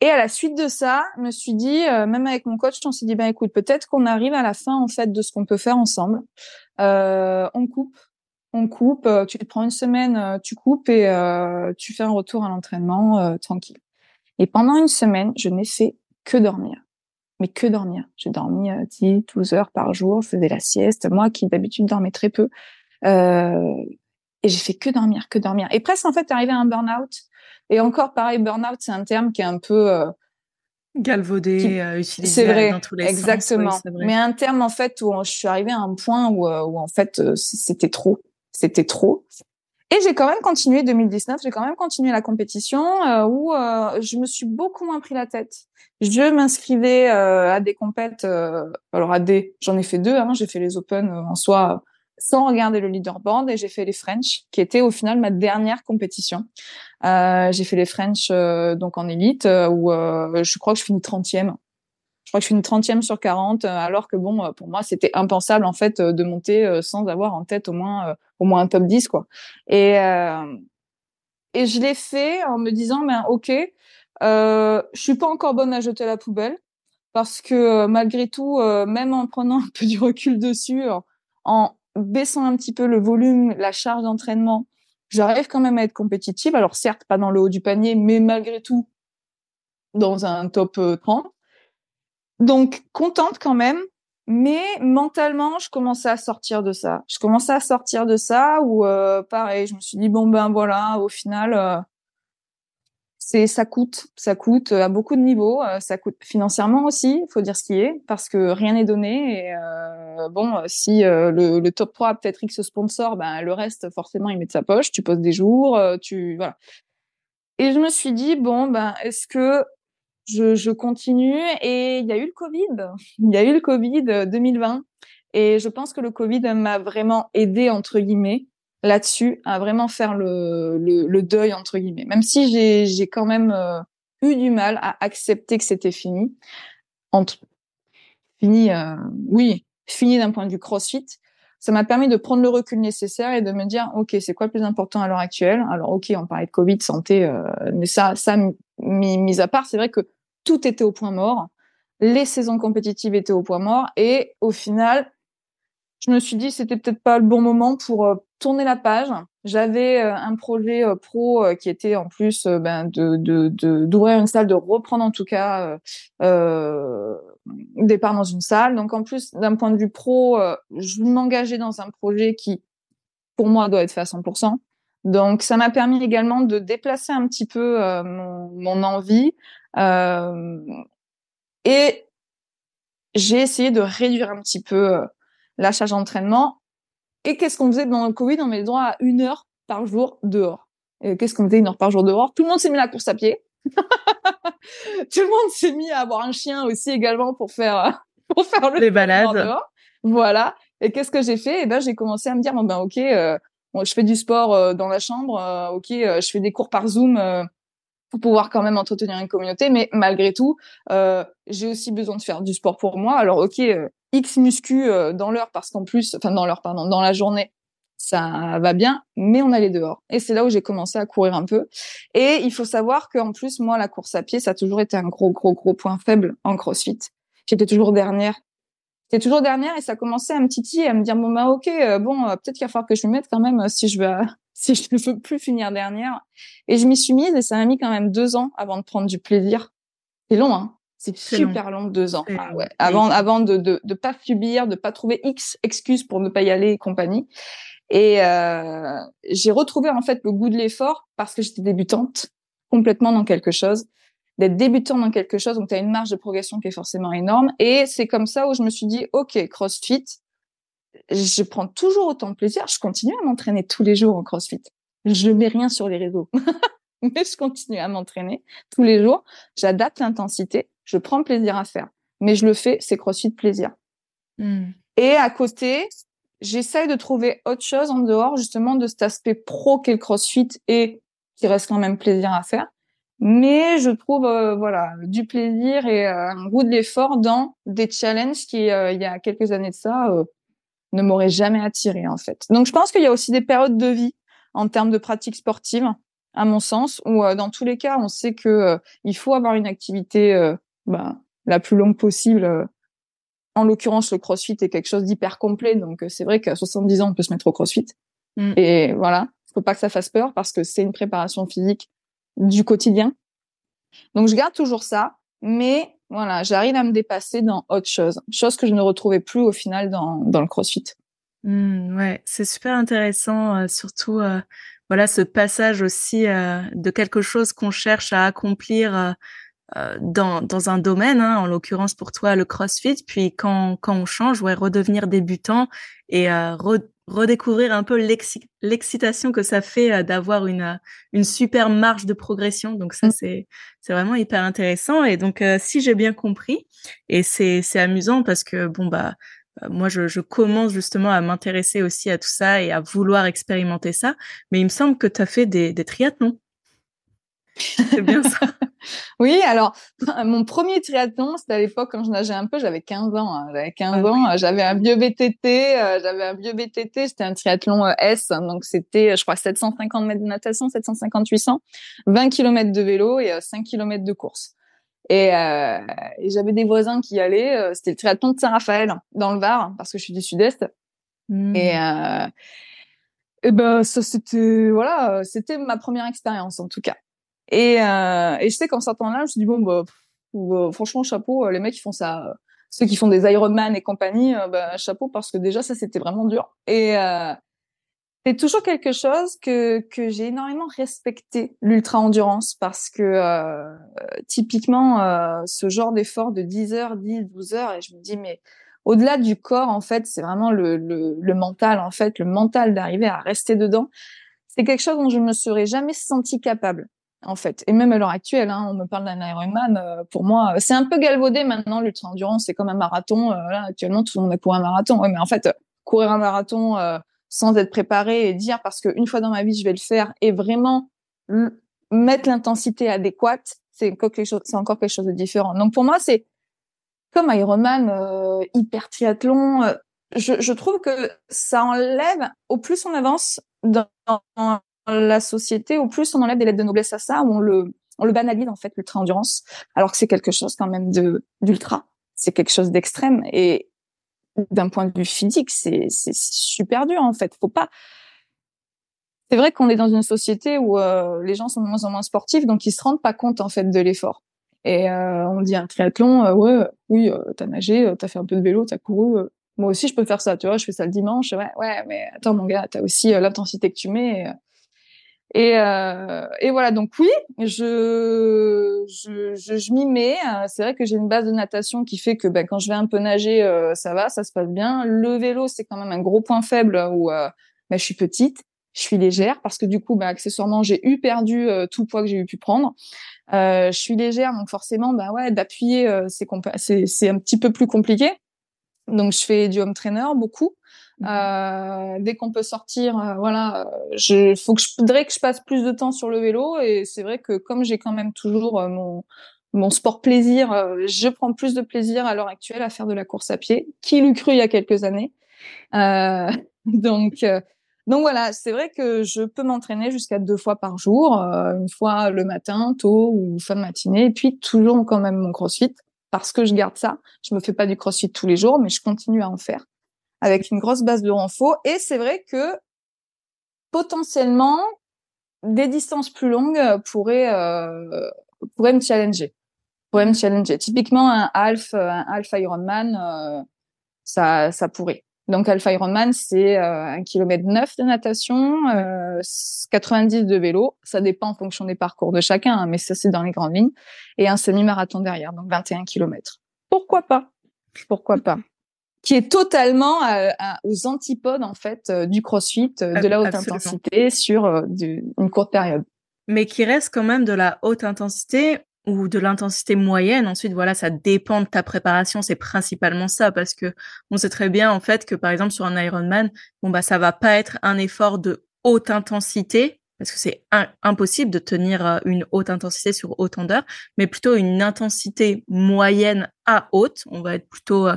Et à la suite de ça, je me suis dit, même avec mon coach, on s'est dit, ben écoute, peut-être qu'on arrive à la fin en fait de ce qu'on peut faire ensemble. on coupe, on coupe. Tu te prends une semaine, tu coupes et tu fais un retour à l'entraînement tranquille. Et pendant une semaine, je n'ai fait que dormir mais que dormir. J'ai dormi 10, euh, 12 heures par jour, je faisais la sieste. Moi qui d'habitude dormais très peu. Euh, et j'ai fait que dormir, que dormir. Et presque en fait arrivé à un burn-out. Et encore pareil, burn-out, c'est un terme qui est un peu euh, galvaudé, euh, utilisé vrai, dans tous les exactement. sens. Exactement. mais un terme en fait où je suis arrivée à un point où, où en fait c'était trop, c'était trop. Et j'ai quand même continué 2019, j'ai quand même continué la compétition euh, où euh, je me suis beaucoup moins pris la tête. Je m'inscrivais euh, à des compètes, alors à des, j'en ai fait deux, hein, j'ai fait les Open en soi sans regarder le leaderboard et j'ai fait les French, qui était au final ma dernière compétition. j'ai fait les French donc en élite où je crois que je finis 30e je crois que je une trentième sur 40, alors que bon, pour moi, c'était impensable en fait de monter sans avoir en tête au moins au moins un top 10 quoi. Et et je l'ai fait en me disant ben ok, euh, je suis pas encore bonne à jeter la poubelle parce que malgré tout, même en prenant un peu du recul dessus, en baissant un petit peu le volume, la charge d'entraînement, j'arrive quand même à être compétitive. Alors certes, pas dans le haut du panier, mais malgré tout dans un top 30. Donc contente quand même, mais mentalement, je commençais à sortir de ça. Je commençais à sortir de ça où euh, pareil, je me suis dit bon ben voilà, au final euh, c'est ça coûte, ça coûte à beaucoup de niveaux, euh, ça coûte financièrement aussi, faut dire ce qui est parce que rien n'est donné et bon si le, top 3 a peut-être X sponsor, ben le reste forcément il met de sa poche, tu poses des jours, tu voilà. Et je me suis dit bon ben est-ce que je, je, continue et il y a eu le Covid. Il y a eu le Covid 2020 et je pense que le Covid m'a vraiment aidé entre guillemets là-dessus à vraiment faire le, le, le, deuil entre guillemets. Même si j'ai, j'ai quand même euh, eu du mal à accepter que c'était fini. Entre fini, euh, oui, fini d'un point de vue CrossFit. Ça m'a permis de prendre le recul nécessaire et de me dire, ok, c'est quoi le plus important à l'heure actuelle? Alors, ok, on parlait de Covid, santé, euh, mais ça, ça mis à part, c'est vrai que tout était au point mort. Les saisons compétitives étaient au point mort. Et au final, je me suis dit c'était peut-être pas le bon moment pour euh, tourner la page. J'avais euh, un projet euh, pro qui était en plus ben, d'ouvrir une salle, de reprendre en tout cas des parts dans une salle. Donc en plus d'un point de vue pro, je m'engageais dans un projet qui pour moi doit être fait à 100%. Donc ça m'a permis également de déplacer un petit peu mon, envie, et j'ai essayé de réduire un petit peu euh, la charge d'entraînement. Et qu'est-ce qu'on faisait dans le Covid? On le droit à une heure par jour dehors. Et qu'est-ce qu'on faisait une heure par jour dehors? Tout le monde s'est mis à la course à pied. Tout le monde s'est mis à avoir un chien aussi également pour faire pour faire le les balades. Dehors. Voilà. Et qu'est-ce que j'ai fait? Eh ben j'ai commencé à me dire bon ben ok, euh, je fais du sport dans la chambre, ok, je fais des cours par Zoom pour pouvoir quand même entretenir une communauté. Mais malgré tout, euh, j'ai aussi besoin de faire du sport pour moi. Alors ok, euh, X muscu euh, dans l'heure parce qu'en plus, enfin dans l'heure, pardon, dans la journée, ça va bien, mais on allait dehors. Et c'est là où j'ai commencé à courir un peu. Et il faut savoir qu'en plus, moi, la course à pied, ça a toujours été un gros, gros, gros point faible en CrossFit. J'étais toujours dernière. J'étais toujours dernière et ça commençait à me titiller, à me dire bon bah ok, bon peut-être qu'il va falloir que je me mette quand même si je veux si je ne veux plus finir dernière. Et je m'y suis mise et ça m'a mis quand même deux ans avant de prendre du plaisir. C'est long, hein. C'est super long. deux ans. Ah ouais. Avant, avant de, de, de pas subir, de pas trouver X excuses pour ne pas y aller et compagnie. Et euh, j'ai retrouvé en fait le goût de l'effort parce que j'étais débutante complètement dans quelque chose. D'être débutant dans quelque chose, donc tu as une marge de progression qui est forcément énorme. Et c'est comme ça où je me suis dit, OK, CrossFit, je prends toujours autant de plaisir. Je continue à m'entraîner tous les jours en CrossFit. Je mets rien sur les réseaux, mais je continue à m'entraîner tous les jours. J'adapte l'intensité. Je prends plaisir à faire, mais je le fais. C'est CrossFit plaisir. Hmm. Et à côté, j'essaye de trouver autre chose en dehors justement de cet aspect pro qu'est le CrossFit et qui reste quand même plaisir à faire. mais je trouve euh, voilà du plaisir et euh, un goût de l'effort dans des challenges qui euh, il y a quelques années de ça ne m'auraient jamais attiré en fait. Donc je pense qu'il y a aussi des périodes de vie en termes de pratique sportive à mon sens où dans tous les cas on sait que il faut avoir une activité bah, la plus longue possible. En l'occurrence le CrossFit est quelque chose d'hyper complet donc c'est vrai qu'à 70 ans on peut se mettre au CrossFit. Mm. Et voilà, faut pas que ça fasse peur parce que c'est une préparation physique du quotidien. Donc je garde toujours ça, mais voilà, j'arrive à me dépasser dans autre chose, chose que je ne retrouvais plus au final dans, dans le CrossFit. Mmh, ouais, c'est super intéressant, euh, surtout euh, voilà ce passage aussi euh, de quelque chose qu'on cherche à accomplir dans, dans un domaine, hein, en l'occurrence pour toi le CrossFit, puis quand, quand on change, ouais, redevenir débutant et redécouvrir un peu l'excitation que ça fait euh, d'avoir une euh, une super marge de progression. Donc ça mmh. c'est vraiment hyper intéressant et donc euh, si j'ai bien compris et c'est c'est amusant parce que bon bah moi je, je commence justement à m'intéresser aussi à tout ça et à vouloir expérimenter ça, mais il me semble que tu as fait des des triathlons. C'est bien ça. oui, alors mon premier triathlon, c'était à l'époque quand je nageais un peu, j'avais 15 ans. Hein. J'avais 15 ah ans, j'avais un vieux BTT, euh, j'avais un vieux BTT, c'était un triathlon euh, S, donc c'était je crois 750 mètres de natation, 750 800, 20 km de vélo et 5 euh, km de course. Et, euh, et j'avais des voisins qui allaient, c'était le triathlon de Saint-Raphaël dans le Var parce que je suis du sud-est. Mmh. Et et ben ça c'était voilà, c'était ma première expérience en tout cas. Et, euh, et je sais qu'en sortant là, je me suis dit bon bah, bah franchement chapeau, euh, les mecs qui font ça, ceux qui font des Ironman et compagnie, euh, bah, chapeau parce que déjà ça c'était vraiment dur. Et euh, c'est toujours quelque chose que que j'ai énormément respecté l'ultra endurance parce que euh, typiquement euh, ce genre d'effort de 10 heures, 10, 12 heures et je me dis mais au-delà du corps en fait c'est vraiment le, le, le mental en fait le mental d'arriver à rester dedans c'est quelque chose dont je me serais jamais senti capable en fait. Et même à l'heure actuelle, hein, on me parle d'un Ironman. Euh, pour moi, c'est un peu galvaudé maintenant l'ultra endurance. C'est comme un marathon. Euh, là, actuellement, tout le monde a couru un marathon. Mais en fait, courir un marathon euh, sans être préparé et dire parce qu'une fois dans ma vie je vais le faire et vraiment mettre l'intensité adéquate, c'est encore quelque chose. De différent. Donc pour moi, c'est comme Ironman, hyper triathlon. Je, je, trouve que ça enlève au plus on avance dans la société, au plus on enlève des lettres de noblesse à ça, où on le, on le banalise en fait l'ultra endurance, alors que c'est quelque chose quand même de d'ultra, c'est quelque chose d'extrême et d'un point de vue physique, c'est super dur en fait. Faut pas. C'est vrai qu'on est dans une société où euh, les gens sont de moins en moins sportifs, donc ils se rendent pas compte en fait de l'effort. Et euh, on dit un triathlon, euh, ouais, oui, t'as nagé, t'as fait un peu de vélo, t'as couru. moi aussi, je peux faire ça, tu vois. Je fais ça le dimanche, ouais, ouais, mais attends mon gars, t'as aussi l'intensité que tu mets. Et, euh, et voilà, donc oui, je, je, je, je m'y mets. Euh, c'est vrai que j'ai une base de natation qui fait que ben, quand je vais un peu nager, euh, ça va, ça se passe bien. Le vélo, c'est quand même un gros point faible où euh, ben, je suis petite, je suis légère parce que du coup, ben, accessoirement, j'ai eu perdu tout le poids que j'ai eu pu prendre. je suis légère, donc forcément, ben ouais, d'appuyer, c'est c'est un petit peu plus compliqué. Donc je fais du home trainer beaucoup. Mmh. Euh, dès qu'on peut sortir, euh, voilà, je faut que je voudrais que je passe plus de temps sur le vélo et c'est vrai que comme j'ai quand même toujours euh, mon mon sport plaisir, euh, je prends plus de plaisir à l'heure actuelle à faire de la course à pied. Qui l'eût cru il y a quelques années Donc donc voilà, c'est vrai que je peux m'entraîner jusqu'à deux fois par jour, une fois le matin tôt ou fin de matinée, et puis toujours quand même mon CrossFit parce que je garde ça. Je me fais pas du CrossFit tous les jours, mais je continue à en faire avec une grosse base de renfort. Et c'est vrai que potentiellement, des distances plus longues pourraient, euh, pourraient me challenger. Pourraient me challenger. Typiquement, un half, un half Ironman, euh, ça, ça pourrait. Donc, Alpha Ironman, c'est euh, un kilomètre neuf de natation, euh, 90 de vélo. Ça dépend en fonction des parcours de chacun, hein, mais ça, c'est dans les grandes lignes. Et un semi-marathon derrière, donc 21 kilomètres. Pourquoi pas? Pourquoi pas? Qui est totalement euh, aux antipodes en fait euh, du CrossFit, euh, de la haute intensité sur une courte période. Mais qui reste quand même de la haute intensité ou de l'intensité moyenne. Ensuite, voilà, ça dépend de ta préparation. C'est principalement ça parce que on sait très bien en fait que par exemple sur un Ironman, bon bah ça va pas être un effort de haute intensité parce que c'est impossible de tenir une haute intensité sur autant d'heures, mais plutôt une intensité moyenne à haute. On va être plutôt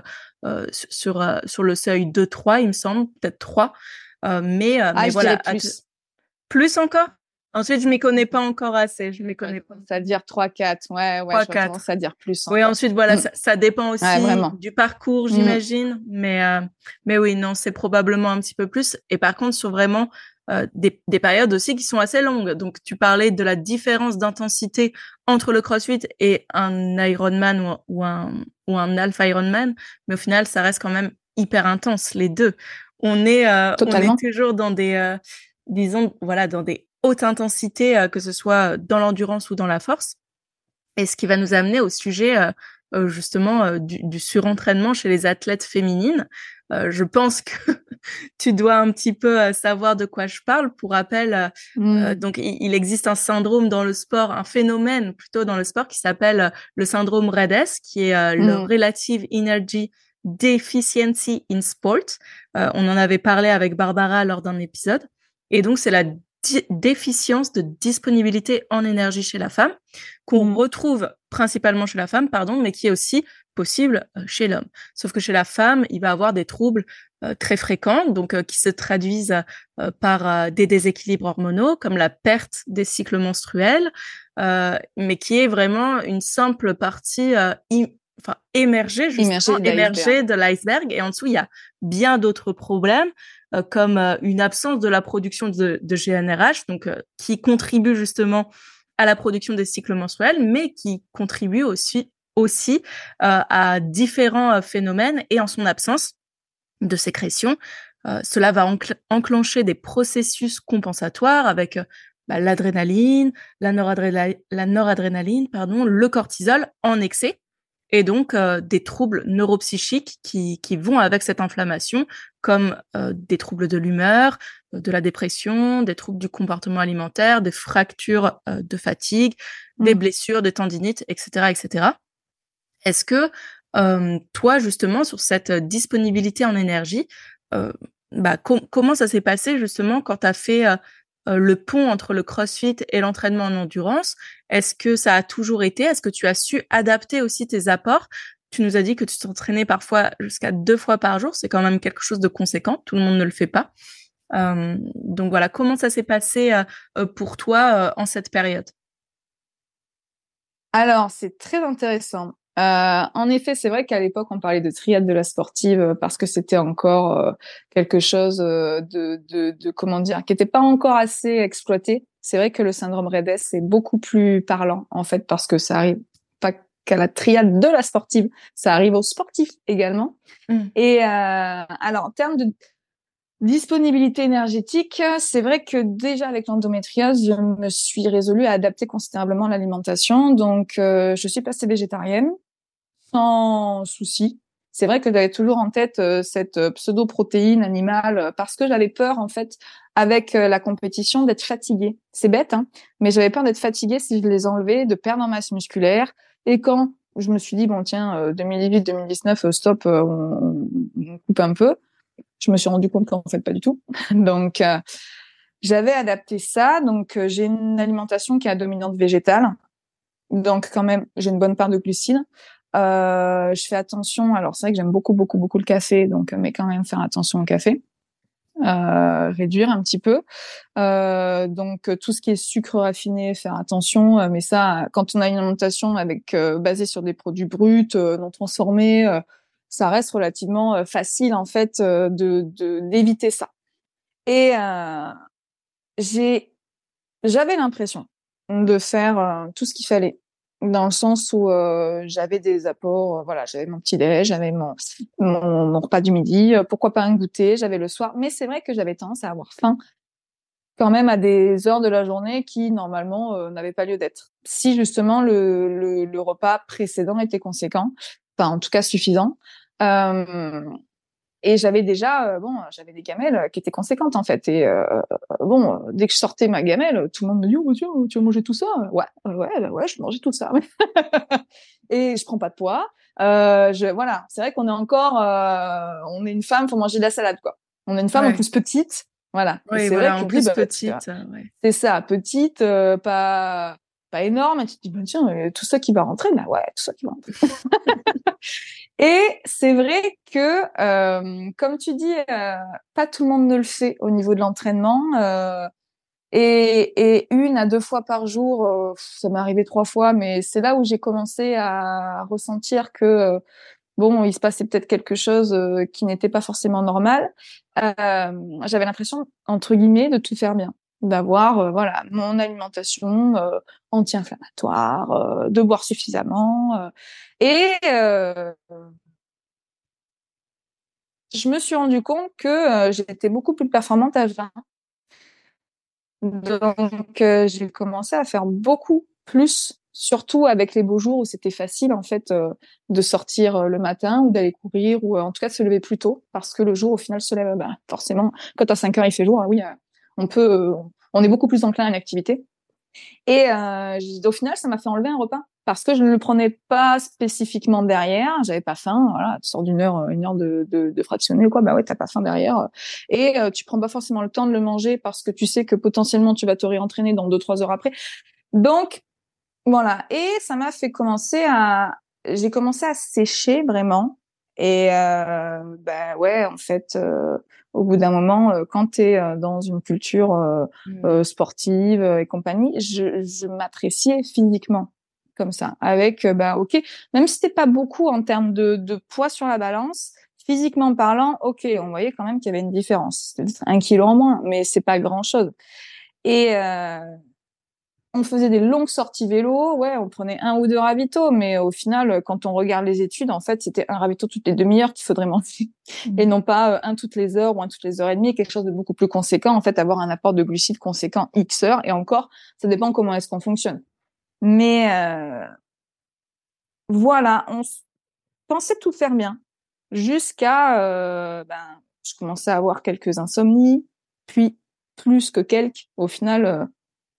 sur sur le seuil 2-3, il me semble, peut-être 3. mais, ah, mais voilà. Plus. plus encore? Ensuite, je m'y connais pas encore assez. Je m'y connais pas. Ça veut dire 3, 4. Ouais, ouais. 3, 4. Ça dire plus. Oui, ensuite, voilà, mm. ça, ça, dépend aussi du parcours, mm. j'imagine. Mais, euh, mais oui, non, c'est probablement un petit peu plus. Et par contre, sur vraiment euh, des, des, périodes aussi qui sont assez longues. Donc, tu parlais de la différence d'intensité entre le CrossFit et un Ironman ou, ou un, ou un Alpha Ironman. Mais au final, ça reste quand même hyper intense, les deux. On est, euh, on est toujours dans des, euh, disons, voilà, dans des haute intensité, euh, que ce soit dans l'endurance ou dans la force. Et ce qui va nous amener au sujet justement du, surentraînement chez les athlètes féminines. Je pense que tu dois un petit peu savoir de quoi je parle. Pour rappel, mmh. donc il, existe un syndrome dans le sport, un phénomène plutôt dans le sport qui s'appelle le syndrome REDS, qui est le mmh. Relative Energy Deficiency in Sport. on en avait parlé avec Barbara lors d'un épisode. Et donc, c'est la déficience de disponibilité en énergie chez la femme, qu'on mmh. retrouve principalement chez la femme, pardon, mais qui est aussi possible euh, chez l'homme. Sauf que chez la femme, il va avoir des troubles euh, très fréquents, donc euh, qui se traduisent par des déséquilibres hormonaux, comme la perte des cycles menstruels, mais qui est vraiment une simple partie enfin émergée, justement, émergée de l'iceberg. Et en dessous, il y a bien d'autres problèmes euh, comme euh, une absence de la production de, GNRH, donc euh, qui contribue justement à la production des cycles menstruels, mais qui contribue aussi aussi à différents phénomènes et en son absence de sécrétion, cela va enclencher des processus compensatoires avec bah, l'adrénaline, la, la noradrénaline, pardon, le cortisol en excès et donc euh, des troubles neuropsychiques qui, qui vont avec cette inflammation, comme euh, des troubles de l'humeur, euh, de la dépression, des troubles du comportement alimentaire, des fractures de fatigue, des mmh. blessures, des tendinites, etc., etc. Est-ce que toi, justement, sur cette disponibilité en énergie, bah, comment ça s'est passé justement quand tu as fait euh, le pont entre le crossfit et l'entraînement en endurance. Est-ce que ça a toujours été? Est-ce que tu as su adapter aussi tes apports? Tu nous as dit que tu t'entraînais parfois jusqu'à deux fois par jour. C'est quand même quelque chose de conséquent. Tout le monde ne le fait pas. Euh, donc voilà, comment ça s'est passé euh, pour toi en cette période? Alors, c'est très intéressant. Euh, en effet, c'est vrai qu'à l'époque, on parlait de triade de la sportive euh, parce que c'était encore euh, quelque chose de, de, de, comment dire, qui n'était pas encore assez exploité. C'est vrai que le syndrome REDS c'est beaucoup plus parlant en fait parce que ça arrive pas qu'à la triade de la sportive, ça arrive aux sportifs également. Mmh. Et alors en termes de Disponibilité énergétique, c'est vrai que déjà avec l'endométriose, je me suis résolue à adapter considérablement l'alimentation. Donc, je suis passée végétarienne sans souci. C'est vrai que j'avais toujours en tête euh, cette euh, pseudo-protéine animale euh, parce que j'avais peur en fait avec la compétition d'être fatiguée. C'est bête, hein, mais j'avais peur d'être fatiguée si je les enlevais, de perdre en masse musculaire. Et quand je me suis dit bon tiens 2018-2019 stop, on, on, coupe un peu, je me suis rendu compte qu'en fait pas du tout. Donc j'avais adapté ça. Donc j'ai une alimentation qui est à dominante végétale. Donc quand même j'ai une bonne part de glucides. Euh, je fais attention. Alors c'est vrai que j'aime beaucoup, beaucoup, beaucoup le café, donc mais quand même faire attention au café. Euh, réduire un petit peu. Euh, donc tout ce qui est sucre raffiné, faire attention. Euh, mais ça, quand on a une alimentation euh, basée sur des produits bruts, non transformés, ça reste relativement facile en fait de d'éviter ça. Et j'ai j'avais l'impression de faire tout ce qu'il fallait dans le sens où euh, j'avais des apports, euh, voilà, j'avais mon petit déj, j'avais mon, mon, repas du midi, euh, pourquoi pas un goûter, j'avais le soir, mais c'est vrai que j'avais tendance à avoir faim quand même à des heures de la journée qui normalement n'avaient pas lieu d'être. Si justement le, le, le, repas précédent était conséquent, enfin en tout cas suffisant. Et j'avais déjà, euh, bon, j'avais des gamelles qui étaient conséquentes en fait. Et euh, bon, dès que je sortais ma gamelle, tout le monde me dit, oh, tiens, tu vas manger tout ça? Ouais, ouais, ouais, je mangeais tout ça. et je prends pas de poids. Euh, je, voilà, c'est vrai qu'on est encore, euh, on est une femme, faut manger de la salade quoi. On est une femme en plus petite, Voilà. Oui, voilà, en plus bah, petite. C'est ça, petite, pas pas énorme. Et tu te dis, bah, tiens, tout ça qui va rentrer, bah ouais, tout ça qui va rentrer. et c'est vrai que, euh, comme tu dis, euh, pas tout le monde ne le fait au niveau de l'entraînement. Euh, et, et, une à deux fois par jour, ça m'est arrivé trois fois, mais c'est là où j'ai commencé à ressentir que bon, il se passait peut-être quelque chose qui n'était pas forcément normal. J'avais l'impression, entre guillemets, de tout faire bien d'avoir euh, voilà mon alimentation euh, anti-inflammatoire, euh, de boire suffisamment et je me suis rendu compte que j'étais beaucoup plus performante à jeun. Donc j'ai commencé à faire beaucoup plus, surtout avec les beaux jours où c'était facile en fait de sortir le matin ou d'aller courir ou en tout cas de se lever plus tôt parce que le jour au final se lève bah, forcément quand à 5 heures il fait jour, ah oui, on peut, on est beaucoup plus enclin à l'activité. Et euh, au final, ça m'a fait enlever un repas parce que je ne le prenais pas spécifiquement derrière. J'avais pas faim. Voilà, tu sors d'une heure, une heure de, de, ou quoi. Bah ouais, t'as pas faim derrière. Et euh, tu prends pas forcément le temps de le manger parce que tu sais que potentiellement tu vas te réentraîner dans deux trois heures après. Donc voilà. Et ça m'a fait commencer à, j'ai commencé à sécher vraiment. Et euh, bah ouais, en fait, euh, au bout d'un moment, euh, quand tu es euh, dans une culture euh, mmh. sportive et compagnie, je, je m'appréciais physiquement comme ça, avec bah ok, même si c'était pas beaucoup en termes de, de, poids sur la balance, physiquement parlant, ok, on voyait quand même qu'il y avait une différence, un kilo en moins, mais c'est pas grand chose. Et euh, on faisait des longues sorties vélo, ouais, on prenait un ou deux ravitaux, mais au final, quand on regarde les études, en fait, c'était un ravito toutes les demi-heures qu'il faudrait manger, et mmh. non pas euh, un toutes les heures ou un toutes les heures et demie, quelque chose de beaucoup plus conséquent, en fait, avoir un apport de glucides conséquent X heures, et encore, ça dépend comment est-ce qu'on fonctionne. Mais euh, voilà, on pensait tout faire bien, jusqu'à, euh, ben, je commençais à avoir quelques insomnies, puis plus que quelques, au final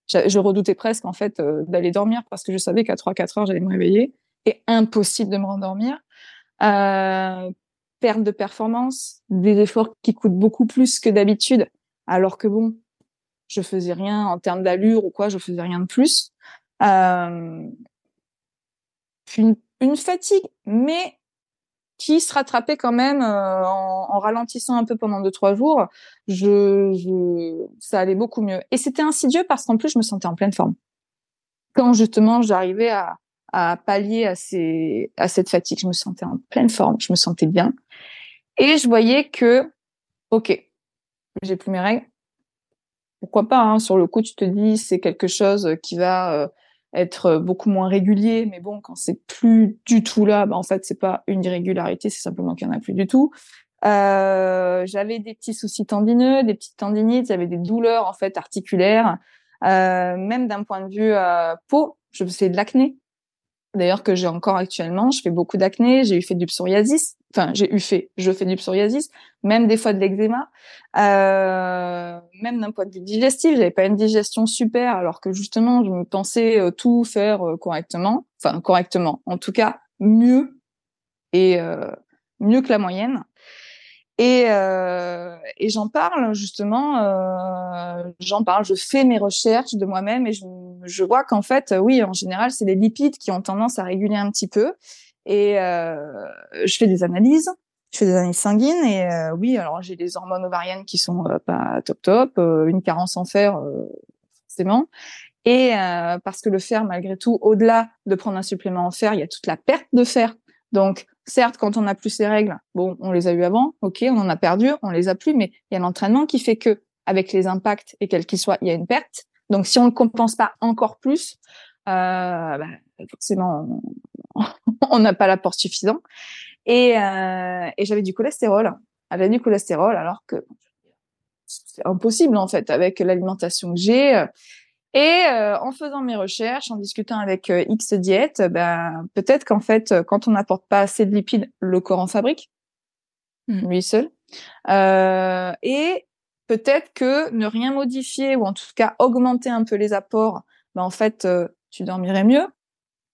je redoutais presque en fait euh, d'aller dormir parce que je savais qu'à 3-4 heures j'allais me réveiller et impossible de me rendormir. Euh, perte de performance, des efforts qui coûtent beaucoup plus que d'habitude, alors que bon, je faisais rien en termes d'allure ou quoi, je faisais rien de plus. Euh, une, une fatigue, mais qui se rattrapait quand même euh, en, en, ralentissant un peu pendant deux trois jours. Je, je ça allait beaucoup mieux. Et c'était insidieux parce qu'en plus je me sentais en pleine forme. Quand justement j'arrivais à, à pallier à ces à cette fatigue, je me sentais en pleine forme, je me sentais bien. Et je voyais que ok, j'ai plus mes règles. Pourquoi pas hein, Sur le coup, tu te dis c'est quelque chose qui va euh, être euh, beaucoup moins régulier. Mais bon, quand c'est plus du tout là, bah, en fait, c'est pas une irrégularité, c'est simplement qu'il y en a plus du tout. Euh, j'avais des petits soucis tendineux, des petites tendinites, j'avais des douleurs en fait articulaires, euh, même d'un point de vue euh, peau. Je faisais de l'acné d'ailleurs que j'ai encore actuellement. Je fais beaucoup d'acné, j'ai eu fait du psoriasis, enfin j'ai eu fait, je fais du psoriasis, même des fois de l'eczéma, euh, même d'un point de vue digestif, j'avais pas une digestion super, alors que justement je me pensais euh, tout faire euh, correctement, enfin correctement, en tout cas mieux et euh, mieux que la moyenne. Et, et j'en parle justement, j'en parle, je fais mes recherches de moi-même et je, je vois qu'en fait, oui, en général, c'est les lipides qui ont tendance à réguler un petit peu. Et euh, je fais des analyses, je fais des analyses sanguines et euh, oui, alors j'ai des hormones ovariennes qui sont euh, pas top top, euh, une carence en fer forcément. Et parce que le fer, malgré tout, au-delà de prendre un supplément en fer, il y a toute la perte de fer. Donc Certes, quand on n'a plus ces règles, bon, on les a eu avant, ok, on en a perdu, on les a plus, mais il y a l'entraînement qui fait que, avec les impacts et quels qu'ils soient, il y a une perte. Donc, si on ne compense pas encore plus, euh, bah, forcément, on n'a pas l'apport suffisant. Et, euh, et j'avais du cholestérol, j'avais du cholestérol, alors que c'est impossible en fait avec l'alimentation que j'ai. Et euh, en faisant mes recherches, en discutant avec euh, X diète, ben peut-être qu'en fait, euh, quand on n'apporte pas assez de lipides, le corps en fabrique, mmh. lui seul. et peut-être que ne rien modifier ou en tout cas augmenter un peu les apports, ben en fait, tu dormirais mieux,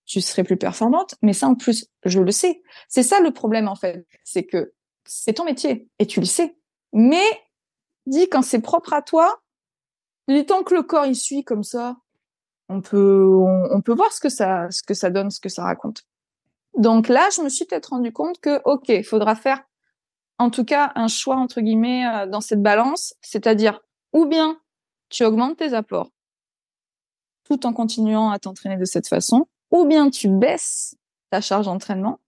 tu serais plus performante. Mais ça, en plus, je le sais. C'est ça le problème en fait, c'est que c'est ton métier et tu le sais. Mais dis quand c'est propre à toi, du temps que le corps il suit comme ça, on peut voir ce que ça ce que ça donne, ce que ça raconte. Donc là, je me suis peut-être rendu compte que ok, il faudra faire en tout cas un choix entre guillemets euh, dans cette balance, c'est-à-dire ou bien tu augmentes tes apports tout en continuant à t'entraîner de cette façon, ou bien tu baisses ta charge d'entraînement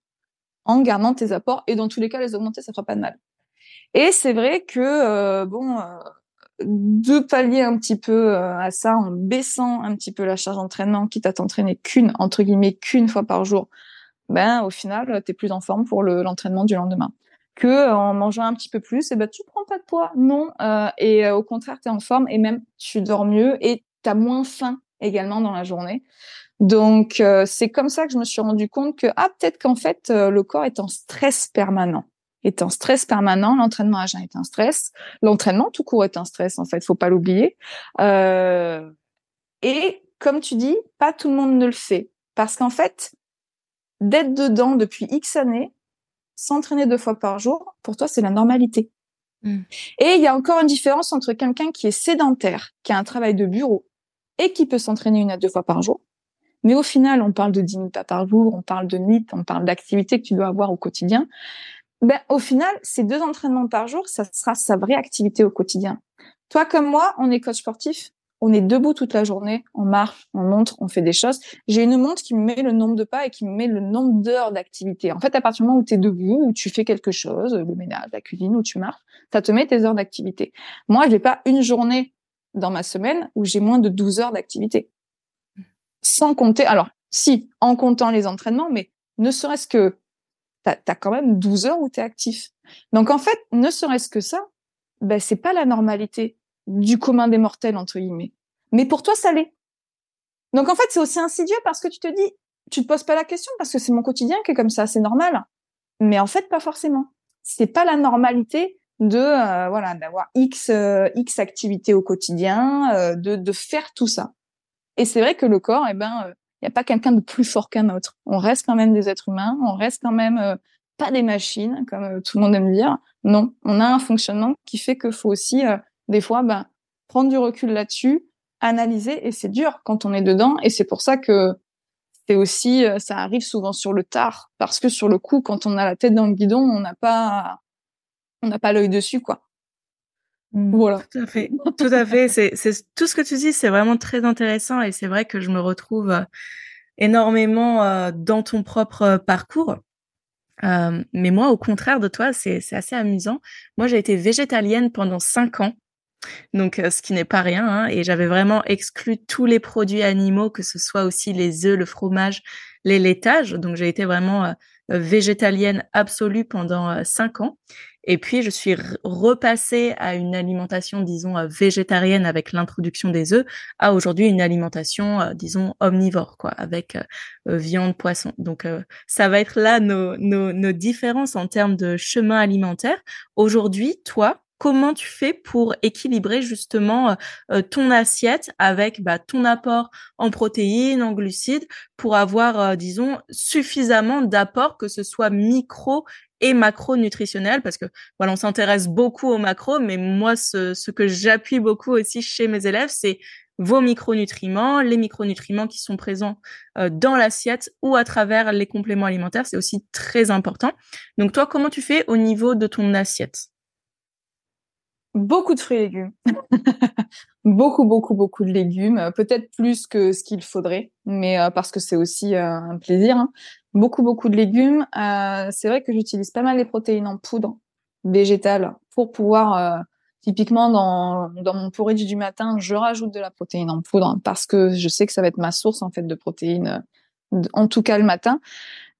en gardant tes apports et dans tous les cas les augmenter ça fera pas de mal. Et c'est vrai que euh, bon euh, de pallier un petit peu euh, à ça en baissant un petit peu la charge d'entraînement, quitte à t'entraîner qu'une, entre guillemets, qu'une fois par jour, ben au final, tu es plus en forme pour l'entraînement du lendemain. Que en mangeant un petit peu plus, et eh ben tu prends pas de poids, non. Euh, et euh, au contraire, tu en forme et même tu dors mieux et tu moins faim également dans la journée. Donc c'est comme ça que je me suis rendu compte que ah peut-être qu'en fait le corps est en stress permanent est un stress permanent, l'entraînement à jeun est un stress, l'entraînement tout court est un stress en fait, faut pas l'oublier. Euh, et comme tu dis, pas tout le monde ne le fait parce qu'en fait, d'être dedans depuis X années, s'entraîner deux fois par jour, pour toi c'est la normalité. Mm. Et il y a encore une différence entre quelqu'un qui est sédentaire, qui a un travail de bureau et qui peut s'entraîner une à deux fois par jour. Mais au final, on parle de 10 minutes par jour, on parle de NIT, on parle d'activités que tu dois avoir au quotidien ben, au final, ces deux entraînements par jour, ça sera sa vraie activité au quotidien. Toi comme moi, on est coach sportif, on est debout toute la journée, on marche, on montre, on fait des choses. J'ai une montre qui me met le nombre de pas et qui me met le nombre d'heures d'activité. En fait, à partir du moment où tu es debout, où tu fais quelque chose, le ménage, la cuisine, où tu marches, ça te met tes heures d'activité. Moi, je n'ai pas une journée dans ma semaine où j'ai moins de 12 heures d'activité. Sans compter, alors, si, en comptant les entraînements, mais ne serait-ce que tu as, quand même 12 heures où tu actif. Donc en fait, ne serait-ce que ça, ben c'est pas la normalité du commun des mortels entre guillemets. Mais pour toi, ça l'est. Donc en fait, c'est aussi insidieux parce que tu te dis, tu te poses pas la question parce que c'est mon quotidien qui est comme ça, c'est normal. Mais en fait, pas forcément. C'est pas la normalité de euh, voilà d'avoir x euh, x activités au quotidien, euh, de de faire tout ça. Et c'est vrai que le corps, eh ben, il n'y a pas quelqu'un de plus fort qu'un autre. On reste quand même des êtres humains, on reste quand même euh, pas des machines, comme euh, tout le monde aime dire. Non, on a un fonctionnement qui fait qu'il faut aussi, euh, des fois, ben, prendre du recul là-dessus, analyser, et c'est dur quand on est dedans, et c'est pour ça que c'est aussi, ça arrive souvent sur le tard, parce que sur le coup, quand on a la tête dans le guidon, on n'a pas, on n'a pas l'œil dessus, quoi. Mmh. Voilà. Tout à fait. Tout à fait. C'est, tout ce que tu dis, c'est vraiment très intéressant et c'est vrai que je me retrouve euh, énormément euh, dans ton propre euh, parcours. mais moi, au contraire de toi, c'est, c'est assez amusant. Moi, j'ai été végétalienne pendant cinq ans. Donc, ce qui n'est pas rien, hein, et j'avais vraiment exclu tous les produits animaux, que ce soit aussi les œufs, le fromage, les laitages. Donc, j'ai été vraiment végétalienne absolue pendant cinq ans. Et puis, je suis repassée à une alimentation, disons, euh, végétarienne avec l'introduction des œufs, à aujourd'hui une alimentation, euh, disons, omnivore, quoi, avec euh, viande, poisson. Donc, ça va être là nos, nos, nos différences en termes de chemin alimentaire. Aujourd'hui, toi, comment tu fais pour équilibrer justement ton assiette avec bah, ton apport en protéines, en glucides, pour avoir, disons, suffisamment d'apports, que ce soit micro et macronutritionnel parce que voilà on s'intéresse beaucoup aux macros mais moi ce, que j'appuie beaucoup aussi chez mes élèves c'est vos micronutriments les micronutriments qui sont présents euh, dans l'assiette ou à travers les compléments alimentaires c'est aussi très important donc toi comment tu fais au niveau de ton assiette? Beaucoup de fruits et légumes. beaucoup, beaucoup, beaucoup de légumes. Peut-être plus que ce qu'il faudrait, mais euh, parce que c'est aussi euh, un plaisir. Hein beaucoup beaucoup de légumes. Euh, c'est vrai que j'utilise pas mal les protéines en poudre végétale pour pouvoir euh, typiquement dans dans mon porridge du matin, je rajoute de la protéine en poudre parce que je sais que ça va être ma source en fait de protéines en tout cas le matin.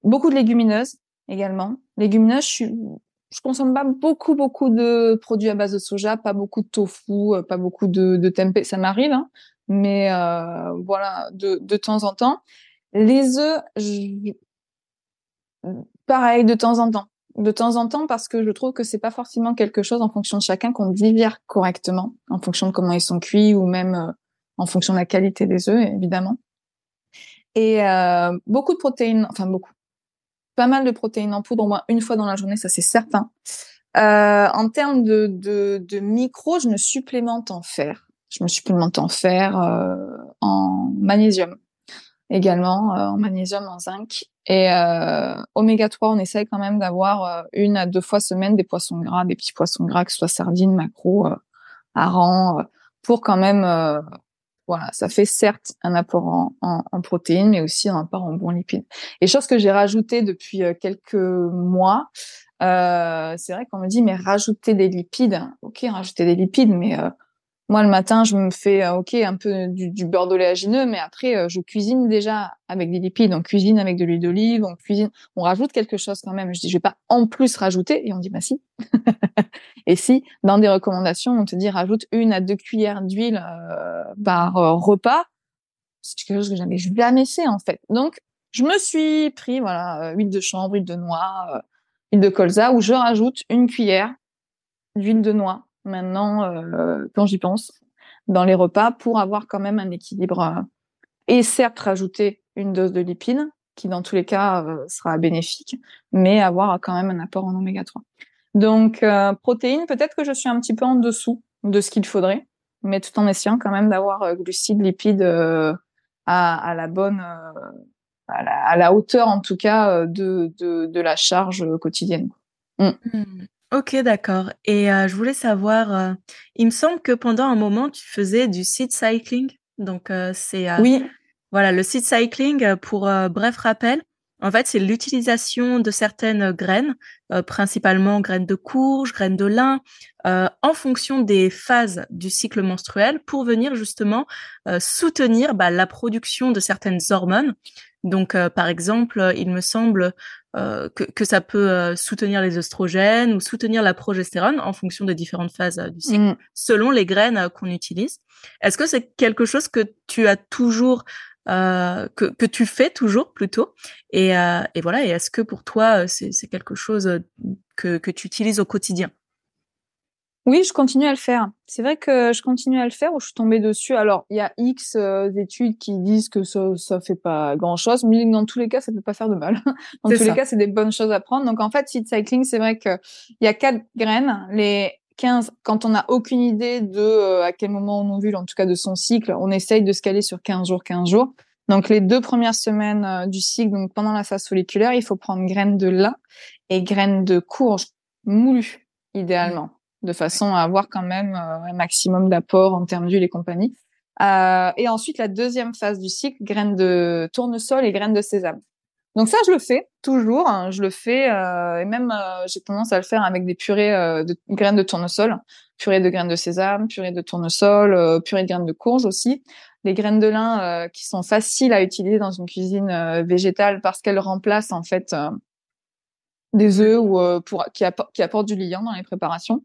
Beaucoup de légumineuses également. Légumineuses, je suis je consomme pas beaucoup beaucoup de produits à base de soja, pas beaucoup de tofu, euh, pas beaucoup de, de tempeh, ça m'arrive, hein, mais euh, voilà de, de temps en temps. Les œufs, pareil de temps en temps. De temps en temps parce que je trouve que c'est pas forcément quelque chose en fonction de chacun qu'on digère correctement en fonction de comment ils sont cuits ou même euh, en fonction de la qualité des œufs évidemment. Et euh, beaucoup de protéines enfin beaucoup. Pas mal de protéines en poudre au moins une fois dans la journée ça c'est certain. En termes de, de, de micro, je me supplémente en fer. Je me supplémente en fer, en magnésium. Également, en magnésium, en zinc. Et oméga 3, on essaye quand même d'avoir une à deux fois semaine des poissons gras, des petits poissons gras, que ce soit sardines, maquereaux, harengs, pour quand même voilà, ça fait certes un apport en, en, protéines, mais aussi un apport en bons lipides. Et chose que j'ai rajouté depuis euh, quelques mois, euh, c'est vrai qu'on me dit mais rajouter des lipides, ok, rajouter des lipides, mais euh, moi, le matin, je me fais, euh, ok, un peu du, du beurre d'oléagineux, mais après, euh, je cuisine déjà avec des lipides. On cuisine avec de l'huile d'olive, on cuisine, on rajoute quelque chose quand même. Je dis, je vais pas en plus rajouter. Et on dit, bah si. et si, dans des recommandations, on te dit, rajoute une à deux cuillères d'huile euh, par repas, c'est quelque chose que j'avais jamais fait, en fait. Donc, je me suis pris, voilà, huile de chanvre, huile de noix, huile de colza, où je rajoute une cuillère d'huile de noix maintenant euh, quand j'y pense dans les repas pour avoir quand même un équilibre euh, et certes rajouter une dose de lipides qui dans tous les cas euh, sera bénéfique, mais avoir quand même un apport en oméga 3. Donc protéines, peut-être que je suis un petit peu en dessous de ce qu'il faudrait, mais tout en essayant quand même d'avoir glucides, lipides à, la bonne, à la, hauteur en tout cas de, de, la charge quotidienne. Mm. Ok, d'accord. Et euh, je voulais savoir, euh, il me semble que pendant un moment, tu faisais du seed cycling. Donc, euh, c'est oui. voilà le seed cycling. Pour bref rappel, en fait, c'est l'utilisation de certaines graines, principalement graines de courge, graines de lin, en fonction des phases du cycle menstruel, pour venir justement soutenir bah, la production de certaines hormones. Donc, par exemple, il me semble euh, que, que, ça peut euh, soutenir les oestrogènes ou soutenir la progestérone en fonction des différentes phases euh, du cycle, mm. selon les graines qu'on utilise. Est-ce que c'est quelque chose que tu as toujours, que, que tu fais toujours plutôt? Et, et voilà, et est-ce que pour toi c'est quelque chose que, que tu utilises au quotidien? Oui, je continue à le faire. C'est vrai que je continue à le faire où je suis tombée dessus. Alors, il y a X euh, études qui disent que ça ça fait pas grand-chose, mais dans tous les cas, ça peut pas faire de mal. dans tous les cas, c'est des bonnes choses à prendre. Donc en fait, seed cycling, c'est vrai que il y a quatre graines, les 15 quand on n'a aucune idée de euh, à quel moment on ovule en tout cas de son cycle, on essaye de se caler sur 15 jours 15 jours. Donc les deux premières semaines euh, du cycle, donc pendant la phase folliculaire, il faut prendre graines de lin et graines de courge moulues idéalement de façon à avoir quand même euh, un maximum d'apport en termes d'huile et compagnie. Euh, et ensuite, la deuxième phase du cycle, graines de tournesol et graines de sésame. Donc ça, je le fais toujours. Hein, je le fais euh, et même euh, j'ai tendance à le faire avec des purées de graines de tournesol, purée de graines de sésame, purée de tournesol, purée de graines de courge aussi. Les graines de lin qui sont faciles à utiliser dans une cuisine végétale parce qu'elles remplacent en fait des œufs ou euh, pour qui, qui apportent du liant dans les préparations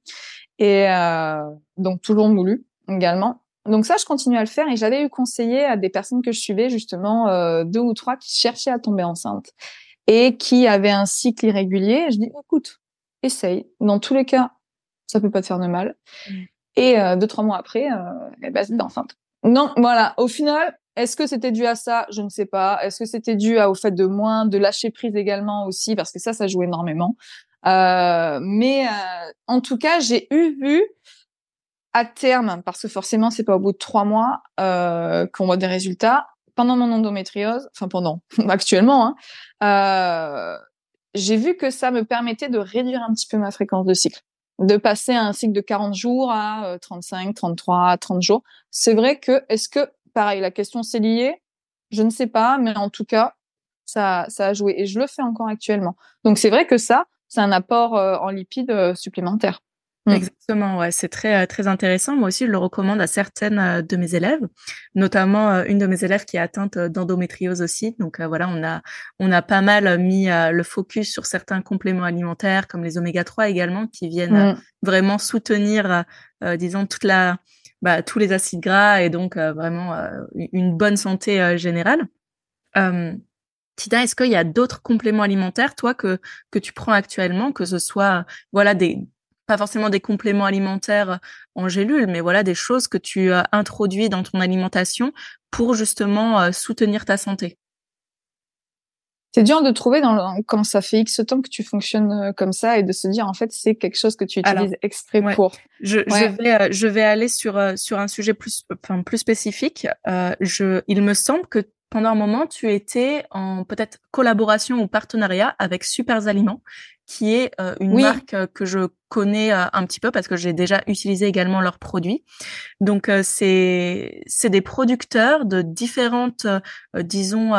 et euh, donc toujours moulu également. Donc ça, je continue à le faire et j'avais eu conseillé à des personnes que je suivais justement euh, deux ou trois qui cherchaient à tomber enceinte et qui avaient un cycle irrégulier. Je dis écoute, essaye. Dans tous les cas, ça peut pas te faire de mal. Mmh. Et euh, deux trois mois après, euh, eh ben, enceinte. Non, voilà. Au final, est-ce que c'était dû à ça? Je ne sais pas. Est-ce que c'était dû au fait de moins de lâcher prise également aussi? Parce que ça, ça joue énormément. Euh, mais euh, en tout cas, j'ai eu vu à terme, parce que forcément, c'est pas au bout de trois mois euh, qu'on voit des résultats. Pendant mon endométriose, enfin pendant actuellement, hein, j'ai vu que ça me permettait de réduire un petit peu ma fréquence de cycle de passer un cycle de 40 jours à 35, 33, 30 jours. C'est vrai que est-ce que pareil, la question s'est liée. Je ne sais pas, mais en tout cas, ça, ça a joué et je le fais encore actuellement. Donc c'est vrai que ça, c'est un apport euh, en lipides euh, supplémentaire. Mm. Exactement, ouais, c'est très euh, très intéressant. Moi aussi, je le recommande à certaines de mes élèves, notamment une de mes élèves qui est atteinte d'endométriose aussi. Donc voilà, on a on a pas mal mis le focus sur certains compléments alimentaires comme les oméga 3 également qui viennent mm. vraiment soutenir disons toute la bah, tous les acides gras et donc euh, vraiment euh, une bonne santé euh, générale. Tida, est-ce qu'il y a d'autres compléments alimentaires, toi, que, que tu prends actuellement, que ce soit, voilà, des, pas forcément des compléments alimentaires en gélule, mais voilà, des choses que tu introduis dans ton alimentation pour justement soutenir ta santé? C'est dur de trouver dans quand ça fait X temps que tu fonctionnes euh, comme ça et de se dire en fait c'est quelque chose que tu utilises exprès pour. Je, je, vais euh, je vais aller sur euh, sur un sujet plus enfin plus spécifique. Euh, je il me semble que pendant un moment tu étais en peut-être collaboration ou partenariat avec Super Aliments qui est une marque que je connais un petit peu parce que j'ai déjà utilisé également leurs produits. Donc c'est c'est des producteurs de différentes disons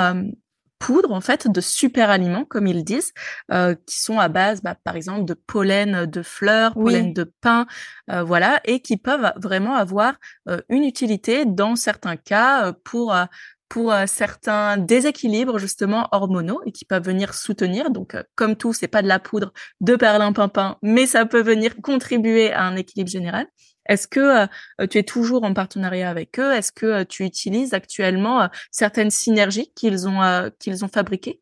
poudre en fait de super aliments comme ils disent euh, qui sont à base bah, par exemple de pollen de fleurs pollen de pin euh, voilà et qui peuvent vraiment avoir euh, une utilité dans certains cas pour pour certains déséquilibres justement hormonaux et qui peuvent venir soutenir. Donc, comme tout, c'est pas de la poudre de perlimpinpin, mais ça peut venir contribuer à un équilibre général. Est-ce que euh, tu es toujours en partenariat avec eux? Est-ce que euh, tu utilises actuellement euh, certaines synergies qu'ils ont qu'ils ont fabriquées?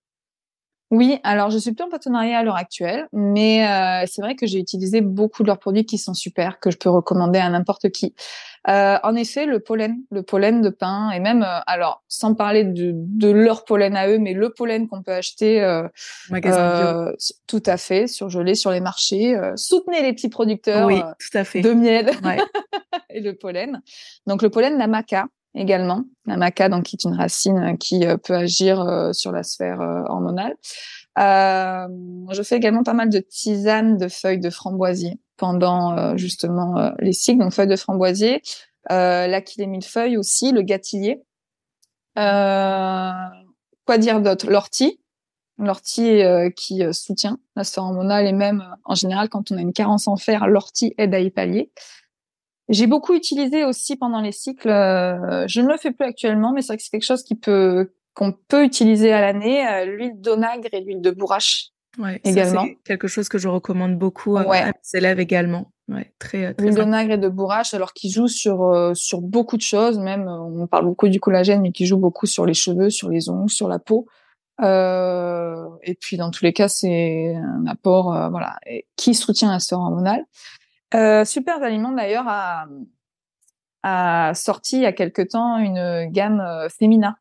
Oui, alors je suis plus en partenariat à l'heure actuelle, mais euh, c'est vrai que j'ai utilisé beaucoup de leurs produits qui sont super, que je peux recommander à n'importe qui. Euh, en effet, le pollen, le pollen de pain, et même, euh, alors sans parler de, de, leur pollen à eux, mais le pollen qu'on peut acheter, euh, tout à fait, surgelé sur les marchés. soutenez les petits producteurs oui, tout à fait. de miel ouais. et le pollen. Donc le pollen, la maca, également. La maca, donc, qui est une racine qui euh, peut agir euh, sur la sphère euh, hormonale. je fais également pas mal de tisanes de feuilles de framboisier pendant justement les cycles. Donc, feuilles de framboisier, euh, feuilles aussi, le gâtillier. quoi dire d'autre? L'ortie. L'ortie qui soutient la sphère hormonale et même en général quand on a une carence en fer, l'ortie aide à y pallier. J'ai beaucoup utilisé aussi pendant les cycles. Euh, je ne le fais plus actuellement, mais c'est vrai que c'est quelque chose qui peut qu'on peut utiliser à l'année. Euh, l'huile d'onagre et l'huile de bourrache. Ouais, également. C'est quelque chose que je recommande beaucoup à mes élèves également. Ouais, très, très L'huile d'onagre et de bourrache, alors qui joue sur sur beaucoup de choses. Même on parle beaucoup du collagène, mais qui joue beaucoup sur les cheveux, sur les ongles, sur la peau. Euh, et puis dans tous les cas, c'est un apport voilà qui soutient la sphère hormonale. Euh, Super Aliments d'ailleurs a, a sorti il y a quelque temps une gamme euh, féminin.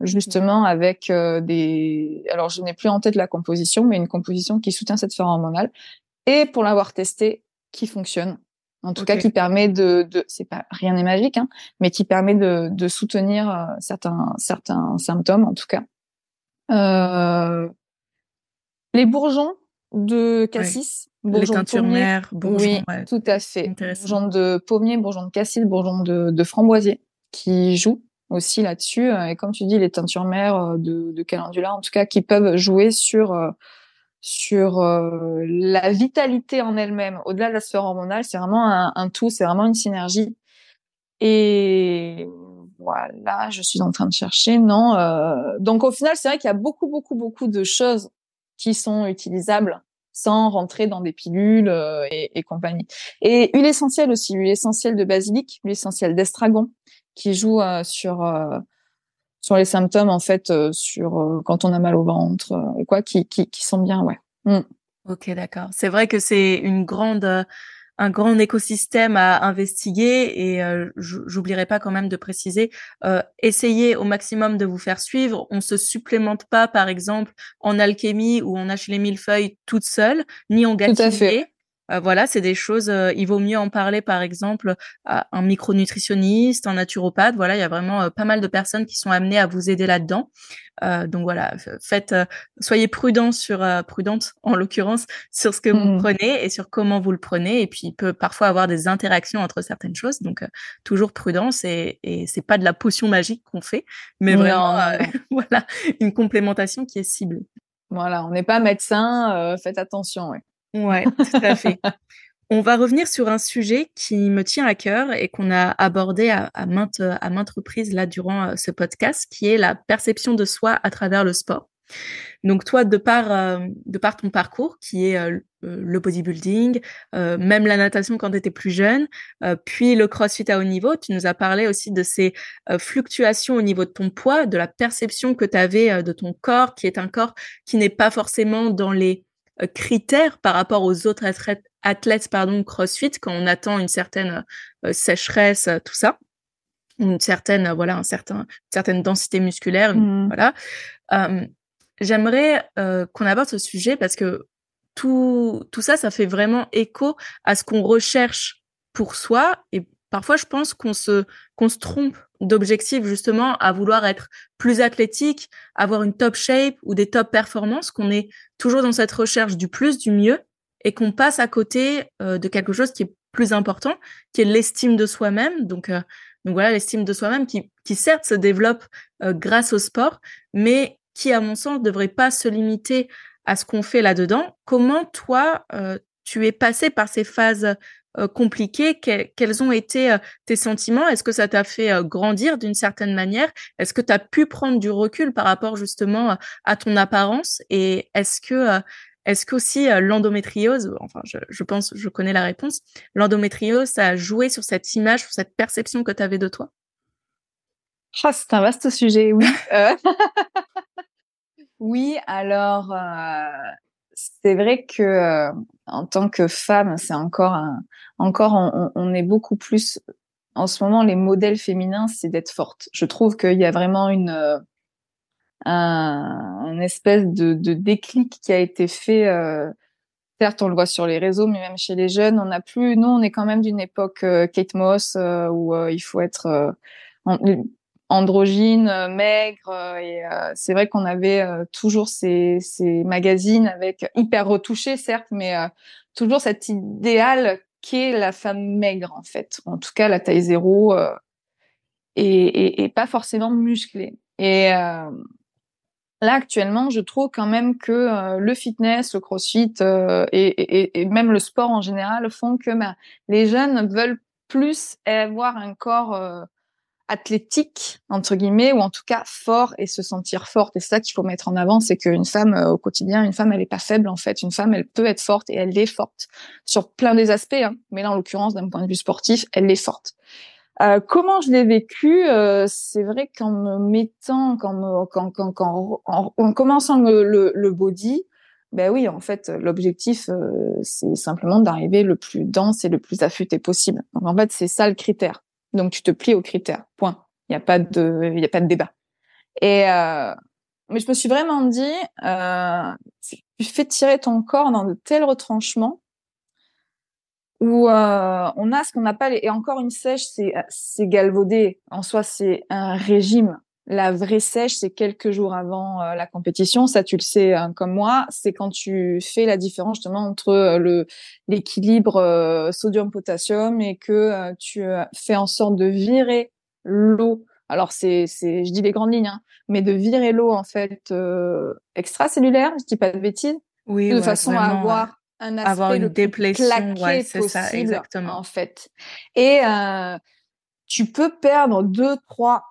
Justement avec euh, des alors je n'ai plus en tête la composition mais une composition qui soutient cette sphère hormonale et pour l'avoir testé qui fonctionne. En tout cas qui permet de, de c'est pas rien n'est magique hein, mais qui permet de, de soutenir euh, certains certains symptômes en tout cas. Euh, les bourgeons de cassis les teintures mères, bourgeons. Oui, tout à fait. Bourgeons de pommier, bourgeons de cassis, bourgeons de, de framboisier qui jouent aussi là-dessus. Euh, et comme tu dis, les teintures mères euh, de, de calendula, en tout cas, qui peuvent jouer sur euh, sur la vitalité en elle-même. Au-delà de la sphère hormonale, c'est vraiment un, un tout, c'est vraiment une synergie. Et voilà, je suis en train de chercher. Non, donc au final, c'est vrai qu'il y a beaucoup, beaucoup, beaucoup de choses qui sont utilisables sans rentrer dans des pilules euh, et, compagnie. Et huile essentielle aussi, huile essentielle de basilic, huile essentielle d'estragon, qui joue euh, sur euh, sur les symptômes en fait, sur quand on a mal au ventre et quoi, qui, qui, qui sont bien, ouais. Mm. Ok, d'accord. C'est vrai que c'est une grande un grand écosystème à investiguer et euh, j'oublierai pas quand même de préciser, euh, essayez au maximum de vous faire suivre. On se supplémente pas, par exemple, en alchimie ou on achète les millefeuilles toute seule, ni en gâtillier. Euh, voilà, c'est des choses. Euh, il vaut mieux en parler, par exemple, à un micronutritionniste, un naturopathe. Voilà, il y a vraiment euh, pas mal de personnes qui sont amenées à vous aider là-dedans. donc voilà, faites, soyez prudents sur, prudente en l'occurrence, sur ce que vous mmh. prenez et sur comment vous le prenez. Et puis, il peut parfois avoir des interactions entre certaines choses. Donc toujours prudence et, et c'est pas de la potion magique qu'on fait, mais vraiment, voilà, une complémentation qui est ciblée. Voilà, on n'est pas médecin, faites attention. Ouais. Ouais, tout à fait. On va revenir sur un sujet qui me tient à cœur et qu'on a abordé à, maintes, à maintes reprises là durant euh, ce podcast, qui est la perception de soi à travers le sport. Donc toi, de par, euh, de par ton parcours, qui est euh, le bodybuilding, même la natation quand tu étais plus jeune, puis le crossfit à haut niveau, tu nous as parlé aussi de ces fluctuations au niveau de ton poids, de la perception que tu avais de ton corps, qui est un corps qui n'est pas forcément dans les critères par rapport aux autres athlètes, athlètes pardon, CrossFit quand on attend une certaine euh, sécheresse, euh, tout ça, une certaine voilà un certain une certaine densité musculaire, mmh. voilà. j'aimerais euh, qu'on aborde ce sujet parce que tout, tout ça, ça fait vraiment écho à ce qu'on recherche pour soi. Et parfois, je pense qu'on se, trompe d'objectif justement à vouloir être plus athlétique, avoir une top shape ou des top performances, qu'on est toujours dans cette recherche du plus, du mieux et qu'on passe à côté euh, de quelque chose qui est plus important, qui est l'estime de soi-même. Donc, euh, voilà, l'estime de soi-même qui, certes se développe euh, grâce au sport, mais qui, à mon sens, ne devrait pas se limiter à ce qu'on fait là-dedans. Comment toi, tu es passé par ces phases euh, compliquées. Quels ont été euh, tes sentiments? Est-ce que ça t'a fait grandir d'une certaine manière? Est-ce que tu as pu prendre du recul par rapport justement à ton apparence? Et est-ce que est-ce qu'aussi l'endométriose, enfin je, je, pense, je connais la réponse, l'endométriose, ça a joué sur cette image, sur cette perception que tu avais de toi? Oh, C'est un vaste sujet, oui. Oui, alors euh, c'est vrai que euh, en tant que femme, c'est encore un, encore on, on, est beaucoup plus en ce moment les modèles féminins, c'est d'être forte. Je trouve qu'il y a vraiment une euh, un, espèce de, de, déclic qui a été fait. Euh, certes, on le voit sur les réseaux, mais même chez les jeunes, on n'a plus. Nous, on est quand même d'une époque Kate Moss où il faut être androgyne, euh, maigre. Euh, et euh, c'est vrai qu'on avait toujours ces, ces magazines avec hyper retouchés, certes, mais toujours cet idéal qu'est la femme maigre, en fait. En tout cas, la taille zéro et, et, et, pas forcément musclée. Et là, actuellement, je trouve quand même que le fitness, le crossfit et, et, même le sport en général font que bah, les jeunes veulent plus avoir un corps athlétique entre guillemets ou en tout cas fort et se sentir forte et c'est ça qu'il faut mettre en avant c'est qu'une femme euh, au quotidien une femme elle est pas faible en fait une femme elle peut être forte et elle est forte sur plein des aspects hein. mais là en l'occurrence d'un point de vue sportif elle est forte euh, comment je l'ai vécu euh, c'est vrai qu'en me mettant quand quand quand, quand en, commençant le, le, body ben oui, en fait, l'objectif, euh, c'est simplement d'arriver le plus dense et le plus affûté possible. Donc, en fait, c'est ça le critère. Donc tu te plies aux critères. Point. Il n'y a pas de, débat. Et euh, mais je me suis vraiment dit, euh, tu fais tirer ton corps dans de tels retranchements où euh, on a ce qu'on appelle et encore une sèche, c'est galvaudé. En soi, c'est un régime. La vraie sèche, c'est quelques jours avant euh, la compétition. Ça, tu le sais hein, comme moi. C'est quand tu fais la différence justement entre euh, le l'équilibre euh, sodium-potassium et que tu fais en sorte de virer l'eau. Alors c'est c'est je dis les grandes lignes, hein, mais de virer l'eau en fait extracellulaire. Je dis pas de bêtises. Oui, de façon à avoir un aspect avoir une le déplétion, ouais, c'est ça, exactement. en fait. Et tu peux perdre deux, trois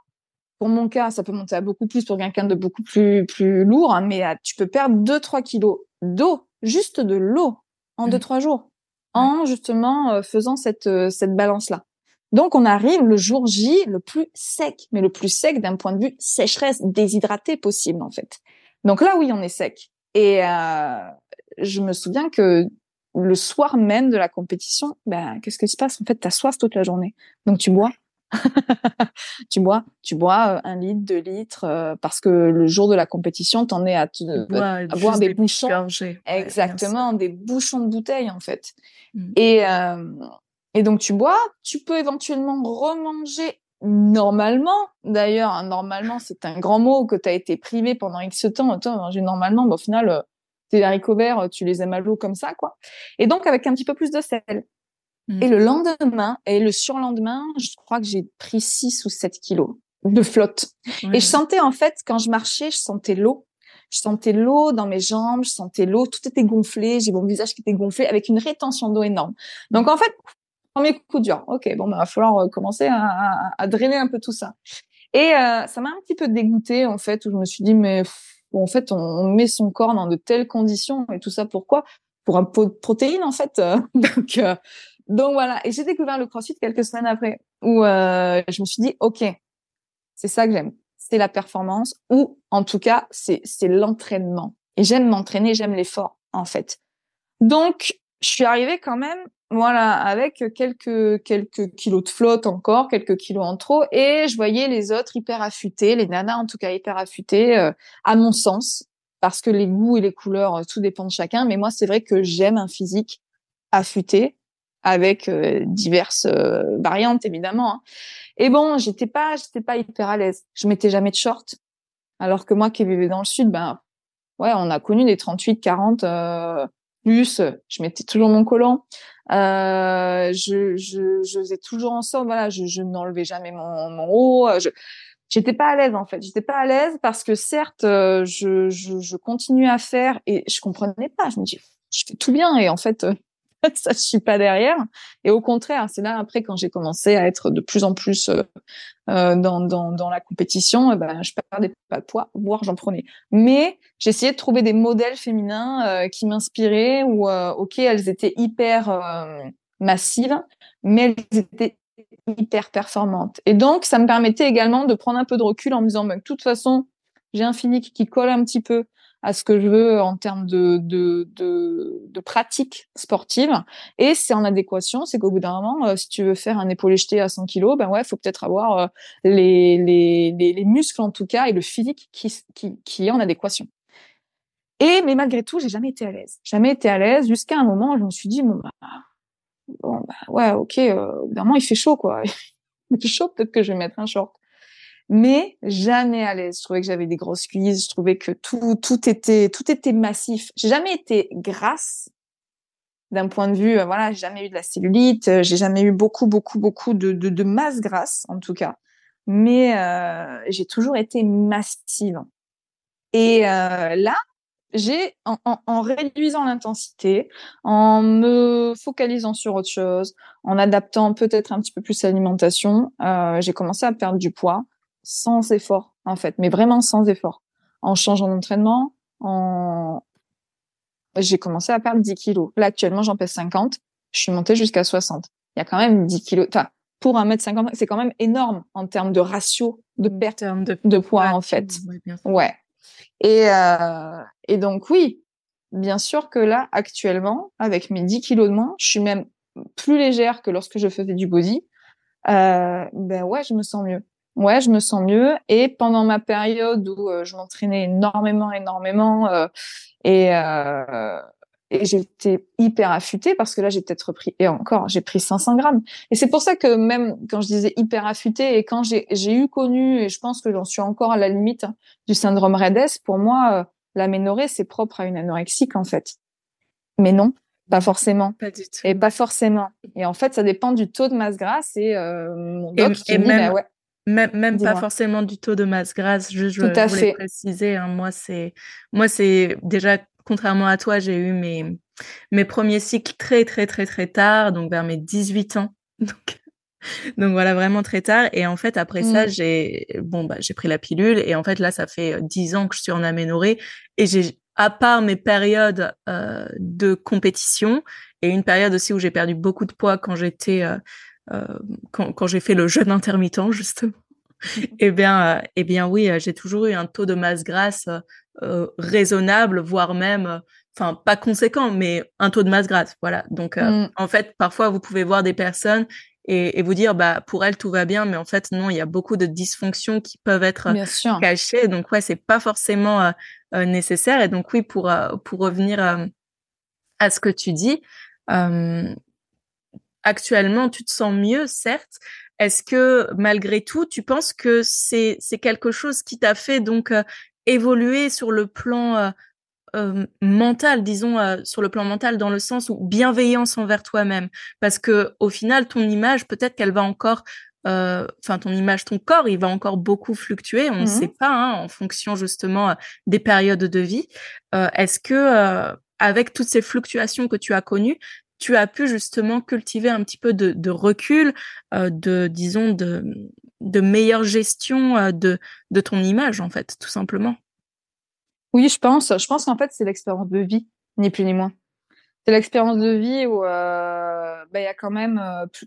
pour mon cas, ça peut monter à beaucoup plus pour quelqu'un de beaucoup plus plus lourd, hein, mais euh, tu peux perdre 2-3 kilos d'eau, juste de l'eau, en 2-3 mmh. jours, en justement euh, faisant cette euh, cette balance là. Donc on arrive le jour J le plus sec, mais le plus sec d'un point de vue sécheresse, déshydraté possible en fait. Donc là oui on est sec. Et je me souviens que le soir même de la compétition, ben qu'est-ce qui se passe? En fait, tu as soif toute la journée. Donc tu bois tu bois, tu bois euh, un litre, deux litres, euh, parce que le jour de la compétition, t'en es à, te, euh, avoir des, bouchons. exactement, des bouchons de bouteilles en fait. Mmh. Et et donc tu bois, tu peux éventuellement remanger normalement. D'ailleurs, hein, normalement, c'est un grand mot que tu as été privé pendant X temps. Toi, manger normalement, au final, tes haricots verts, tu les aimes à l'eau comme ça, quoi. Et donc avec un petit peu plus de sel. Et le mm. lendemain et le surlendemain, je crois que j'ai pris 6 ou 7 kilos de flotte. Et je sentais en fait, quand je marchais, je sentais l'eau. Je sentais l'eau dans mes jambes, je sentais l'eau, tout était gonflé, j'ai mon visage qui était gonflé avec une rétention d'eau énorme. Donc en fait, premier coup dur. Ok, bon, bah, va falloir euh, commencer à, à, drainer un peu tout ça. Et euh, ça m'a un petit peu dégoûté en fait, où je me suis dit mais en fait, on, met son corps dans de telles conditions et tout ça pourquoi? Pour un pot de protéines en fait. Donc euh, donc voilà, et j'ai découvert le CrossFit quelques semaines après, où euh, je me suis dit, ok, c'est ça que j'aime, c'est la performance, ou en tout cas, c'est c'est l'entraînement. Et j'aime m'entraîner, j'aime l'effort, en fait. Donc, je suis arrivée quand même, voilà, avec quelques quelques kilos de flotte encore, quelques kilos en trop, et je voyais les autres hyper affûtés, les nanas en tout cas hyper affûtées, euh, à mon sens, parce que les goûts et les couleurs, tout dépend de chacun. Mais moi, c'est vrai que j'aime un physique affûté avec diverses variantes, évidemment. Hein. Et bon, j'étais pas, j'étais pas hyper à l'aise. Je mettais jamais de short. Alors que moi qui vivais dans le sud, ben ouais, on a connu des 38, 40 euh, plus. Je mettais toujours mon collant. Euh, je, je, je faisais toujours en sorte, voilà, je, je n'enlevais jamais mon, mon haut. Je, j'étais pas à l'aise en fait. J'étais pas à l'aise parce que certes, euh, je, je, je continuais à faire et je comprenais pas. Je me dis, je fais tout bien et en fait, euh, ça je suis pas derrière. Et au contraire, c'est là après quand j'ai commencé à être de plus en plus euh, euh dans, dans, dans la compétition, eh ben je perdais pas de poids, voire j'en prenais. Mais j'essayais de trouver des modèles féminins euh, qui m'inspiraient ou euh, ok elles étaient hyper massives, mais elles étaient hyper performantes. Et donc ça me permettait également de prendre un peu de recul en me disant ben, de toute façon j'ai un physique qui colle un petit peu à ce que je veux en termes de, de, de, de pratique sportive. Et c'est en adéquation, c'est qu'au bout d'un moment, euh, si tu veux faire un épaulé jeté à 100 kilos, ben ouais, faut peut-être avoir euh, les, les, les, les, muscles en tout cas et le physique qui, qui, qui est en adéquation. Et mais malgré tout, j'ai jamais été à l'aise. Jamais été à l'aise jusqu'à un moment où je me suis dit bon bah, bon, bah ouais, ok, euh, au bout d'un moment il fait chaud quoi. il fait chaud, peut-être que je vais mettre un short mais jamais à l'aise. Je trouvais que j'avais des grosses cuisses, je trouvais que tout tout était tout était massif. J'ai jamais été grasse d'un point de vue euh, voilà, j'ai jamais eu de la cellulite, euh, j'ai jamais eu beaucoup beaucoup beaucoup de masse grasse en tout cas. Mais euh, j'ai toujours été massive. Et là, j'ai en, réduisant l'intensité, en me focalisant sur autre chose, en adaptant peut-être un petit peu plus l'alimentation, j'ai commencé à perdre du poids sans effort, en fait, mais vraiment sans effort. En changeant d'entraînement, en... j'ai commencé à perdre 10 kilos. Là, actuellement, j'en pèse 50. Je suis montée jusqu'à 60. Il y a quand même 10 kilos. Enfin, pour un mètre 50, c'est quand même énorme en termes de ratio de perte de, de poids, en fait. Ouais. Et, euh, et donc, oui, bien sûr que là, actuellement, avec mes 10 kilos de moins, je suis même plus légère que lorsque je faisais du body. Euh, ben ouais, je me sens mieux. Ouais, je me sens mieux. Et pendant ma période où euh, je m'entraînais énormément, énormément, euh, et, euh, et j'étais hyper affûtée parce que là, j'ai peut-être repris, et encore, j'ai pris 500 grammes. Et c'est pour ça que même quand je disais hyper affûtée et quand j'ai, eu connu, et je pense que j'en suis encore à la limite hein, du syndrome Redes, pour moi, euh, l'aménorrhée, c'est propre à une anorexique, en fait. Mais non, pas forcément. Pas du tout. Et pas forcément. Et en fait, ça dépend du taux de masse grasse et euh, mon doc et, et dit, même, bah ouais, même, même pas forcément du taux de masse grasse. Juste, Tout je à voulais fait. préciser. Hein, moi, c'est, moi, c'est déjà contrairement à toi, j'ai eu mes mes premiers cycles très très très très tard, donc vers mes 18 ans. Donc donc voilà vraiment très tard. Et en fait après mmh. ça, j'ai bon bah j'ai pris la pilule et en fait là ça fait 10 ans que je suis en aménorrhée et j'ai à part mes périodes euh, de compétition et une période aussi où j'ai perdu beaucoup de poids quand j'étais euh, euh, quand, quand j'ai fait le jeûne intermittent justement. eh bien, euh, eh bien oui, euh, j'ai toujours eu un taux de masse grasse euh, raisonnable, voire même, enfin pas conséquent, mais un taux de masse grasse. Voilà. Donc mm. en fait, parfois vous pouvez voir des personnes et, et, vous dire bah pour elles tout va bien, mais en fait non, il y a beaucoup de dysfonctions qui peuvent être cachées. Donc ouais, c'est pas forcément nécessaire. Et donc oui, pour pour revenir à ce que tu dis. Actuellement, tu te sens mieux, certes. Est-ce que malgré tout, tu penses que c'est c'est quelque chose qui t'a fait donc euh, évoluer sur le plan euh, euh, mental, disons euh, sur le plan mental, dans le sens où bienveillance envers toi-même, parce que au final, ton image, peut-être qu'elle va encore euh, enfin ton image, ton corps, il va encore beaucoup fluctuer, on ne mmh. sait pas, hein, en fonction justement des périodes de vie. Euh, Est-ce que avec toutes ces fluctuations que tu as connues, tu as pu justement cultiver un petit peu de, recul, euh, de disons de, meilleure gestion euh, de, ton image en fait, tout simplement. Oui, je pense. Je pense qu'en fait c'est l'expérience de vie, ni plus ni moins. C'est l'expérience de vie où euh, bah, il y a quand même euh, plus,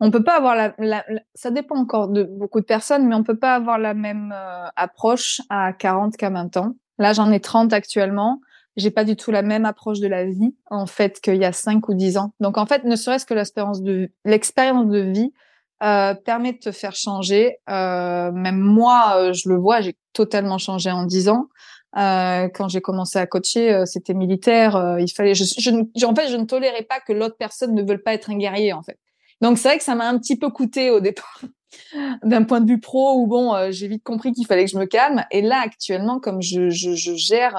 on peut pas avoir la, ça dépend encore de beaucoup de personnes mais on peut pas avoir la même approche à 40 qu'à 20 ans. Là, j'en ai 30 actuellement j'ai pas du tout la même approche de la vie en fait qu'il y a cinq ou dix ans. Donc en fait, ne serait-ce que l'expérience de l'expérience de vie euh, permet de te faire changer. Euh, même moi, euh, je le vois, j'ai totalement changé en dix ans. Euh, quand j'ai commencé à coacher, euh, c'était militaire. Euh, il fallait, je, je, en fait, je ne tolérais pas que l'autre personne ne veuille pas être un guerrier, en fait. Donc c'est vrai que ça m'a un petit peu coûté au départ, d'un point de vue pro, où bon, j'ai vite compris qu'il fallait que je me calme. Et là, actuellement, comme je, je, je gère